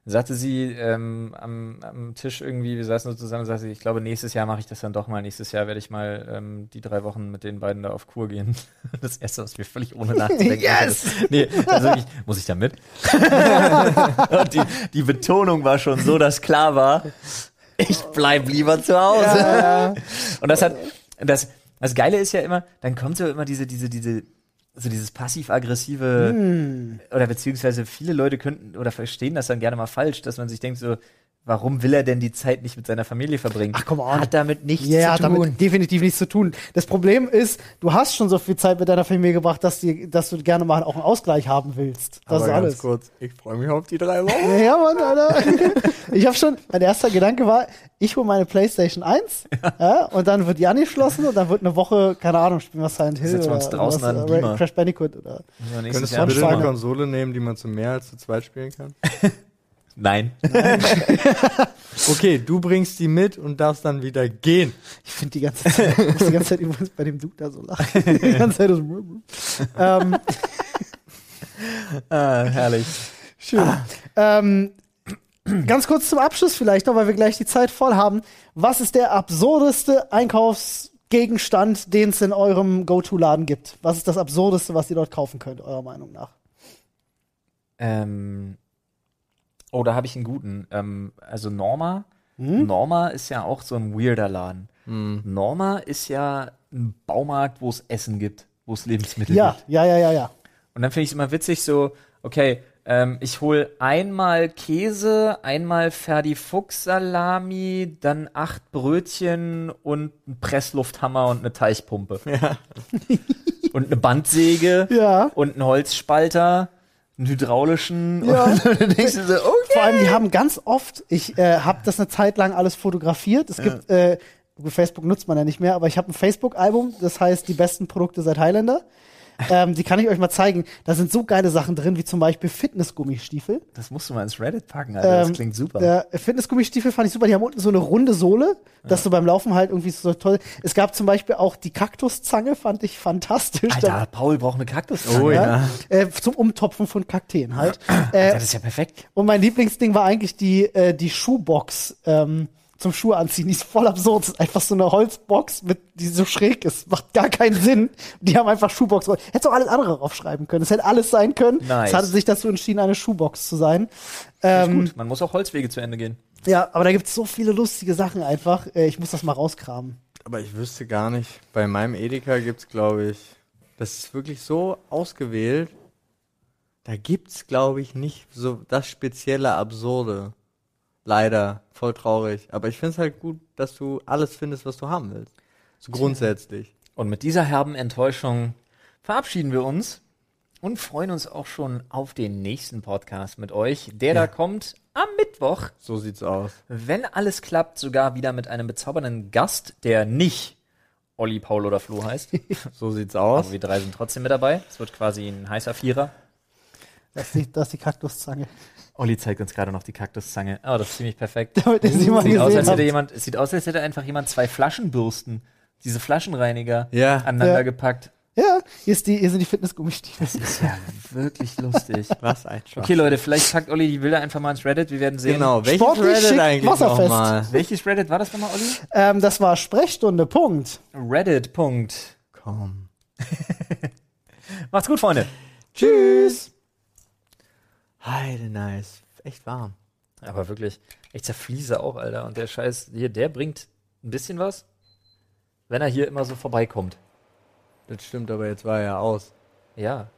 Sagte sie ähm, am, am Tisch irgendwie, wir saßen so zusammen, sagte sie, ich glaube, nächstes Jahr mache ich das dann doch mal. Nächstes Jahr werde ich mal ähm, die drei Wochen mit den beiden da auf Kur gehen. Das erste, was mir völlig ohne nachzudenken Yes! ist, nee, also ich, muss ich da mit? Und die, die Betonung war schon so, dass klar war, ich bleib lieber zu Hause. Und das hat, das, das Geile ist ja immer, dann kommt so immer diese, diese, diese, so dieses passiv-aggressive, Hm. oder beziehungsweise viele Leute könnten oder verstehen das dann gerne mal falsch, dass man sich denkt so, warum will er denn die Zeit nicht mit seiner Familie verbringen? Ach, come on. Hat damit nichts Ja, hat zu tun. damit definitiv nichts zu tun. Das Problem ist, du hast schon so viel Zeit mit deiner Familie gebracht, dass, die, dass du gerne mal auch einen Ausgleich haben willst. Das Aber ist ganz alles. kurz, ich freue mich auf die drei Wochen. Ja, Mann, Alter. Ich habe schon, mein erster Gedanke war, ich hole meine Playstation 1 ja. und dann wird die angeschlossen und dann wird eine Woche, keine Ahnung, spielen wir Silent Hill Setzen wir oder uns draußen irgendwas, an den äh. Crash Bandicoot oder Ja, Könntest du bitte eine Konsole nehmen, die man zu mehr als zu zweit spielen kann? Nein. Okay, du bringst die mit und darfst dann wieder gehen. ich finde die ganze Zeit, ich muss die ganze Zeit übrigens bei dem Dude da so lachen. Die ganze Zeit so, ähm, Ah, herrlich. Schön. Ähm, ganz kurz zum Abschluss vielleicht noch, weil wir gleich die Zeit voll haben. Was ist der absurdeste Einkaufsgegenstand, den es in eurem Go-To-Laden gibt? Was ist das absurdeste, was ihr dort kaufen könnt, eurer Meinung nach? Ähm, oh, da habe ich einen guten. Ähm, also Norma. Hm? Norma ist ja auch so ein weirder Laden. Hm. Norma ist ja ein Baumarkt, wo es Essen gibt, wo es Lebensmittel Ja, gibt. ja, ja, ja, ja. Und dann finde ich es immer witzig, so, okay, ähm, ich hole einmal Käse, einmal Ferdi Fuchs Salami, dann acht Brötchen und einen Presslufthammer und eine Teichpumpe. und eine Bandsäge Ja. und einen Holzspalter, einen hydraulischen. Ja. Und dann denkst du so, okay. Vor allem, die haben ganz oft, ich äh, habe das eine Zeit lang alles fotografiert. Es gibt, äh, Facebook nutzt man ja nicht mehr, aber ich habe ein Facebook-Album, das heißt die besten Produkte seit Highlander. Ähm, die kann ich euch mal zeigen. Da sind so geile Sachen drin, wie zum Beispiel Fitnessgummistiefel. Das musst du mal ins Reddit packen, Alter. Das Ähm, klingt super. Fitnessgummistiefel fand ich super. Die haben unten so eine runde Sohle, dass du beim Laufen halt irgendwie so toll. Es gab zum Beispiel auch die Kaktuszange, fand ich fantastisch. Alter, Paul braucht eine Kaktuszange. Oh Da- ja. Äh, zum Umtopfen von Kakteen halt. äh, Das ist ja perfekt. und mein Lieblingsding war eigentlich die, äh, die Schuhbox ähm, zum Schuhe anziehen. Die ist voll absurd. Das ist einfach so eine Holzbox, mit, die so schräg ist. Macht gar keinen Sinn. Die haben einfach Schuhbox. Hätte auch alles andere draufschreiben können. Es hätte alles sein können. Nice. Es hatte sich dazu entschieden, eine Schuhbox zu sein. Ist Ähm, gut. Man muss auch Holzwege zu Ende gehen. ja, aber da gibt's so viele lustige Sachen einfach. Äh, ich muss das mal rauskramen. Aber ich wüsste gar nicht. Bei meinem Edeka gibt's, glaube ich, das ist wirklich so ausgewählt. Da gibt's, glaube ich, nicht so das spezielle Absurde. Leider. Voll traurig. Aber ich finde es halt gut, dass du alles findest, was du haben willst. So grundsätzlich. Und mit dieser herben Enttäuschung verabschieden wir uns und freuen uns auch schon auf den nächsten Podcast mit euch, der da Ja. kommt am Mittwoch, So sieht's aus. wenn alles klappt, sogar wieder mit einem bezaubernden Gast, der nicht Olli, Paul oder Flo heißt. So sieht's aus. Aber wir drei sind trotzdem mit dabei. Es wird quasi ein heißer Vierer. Das ist die, das ist die Kaktuszange. Olli zeigt uns gerade noch die Kaktuszange. Oh, das ist ziemlich perfekt. Damit Sieht aus, als hätte jemand, es sieht aus, als hätte einfach jemand zwei Flaschenbürsten, diese Flaschenreiniger, Ja. aneinander Ja. gepackt. Ja, hier, ist die, hier sind die Fitnessgummistiefel. Das ist ja wirklich lustig. Was ein Spaß. Okay, Leute, vielleicht packt Olli die Bilder einfach mal ins Reddit. Wir werden sehen. Genau. Welches Sportlich Reddit schick, eigentlich wasserfest. nochmal? Welches Reddit war das nochmal, Olli? Ähm, das war Sprechstunde, Punkt. Reddit. Punkt. Komm. Macht's gut, Freunde. Tschüss. Heide nice. Echt warm. Aber wirklich, ich zerfließe auch, Alter. Und der Scheiß hier, der bringt ein bisschen was, wenn er hier immer so vorbeikommt. Das stimmt, aber jetzt war er ja aus. Ja,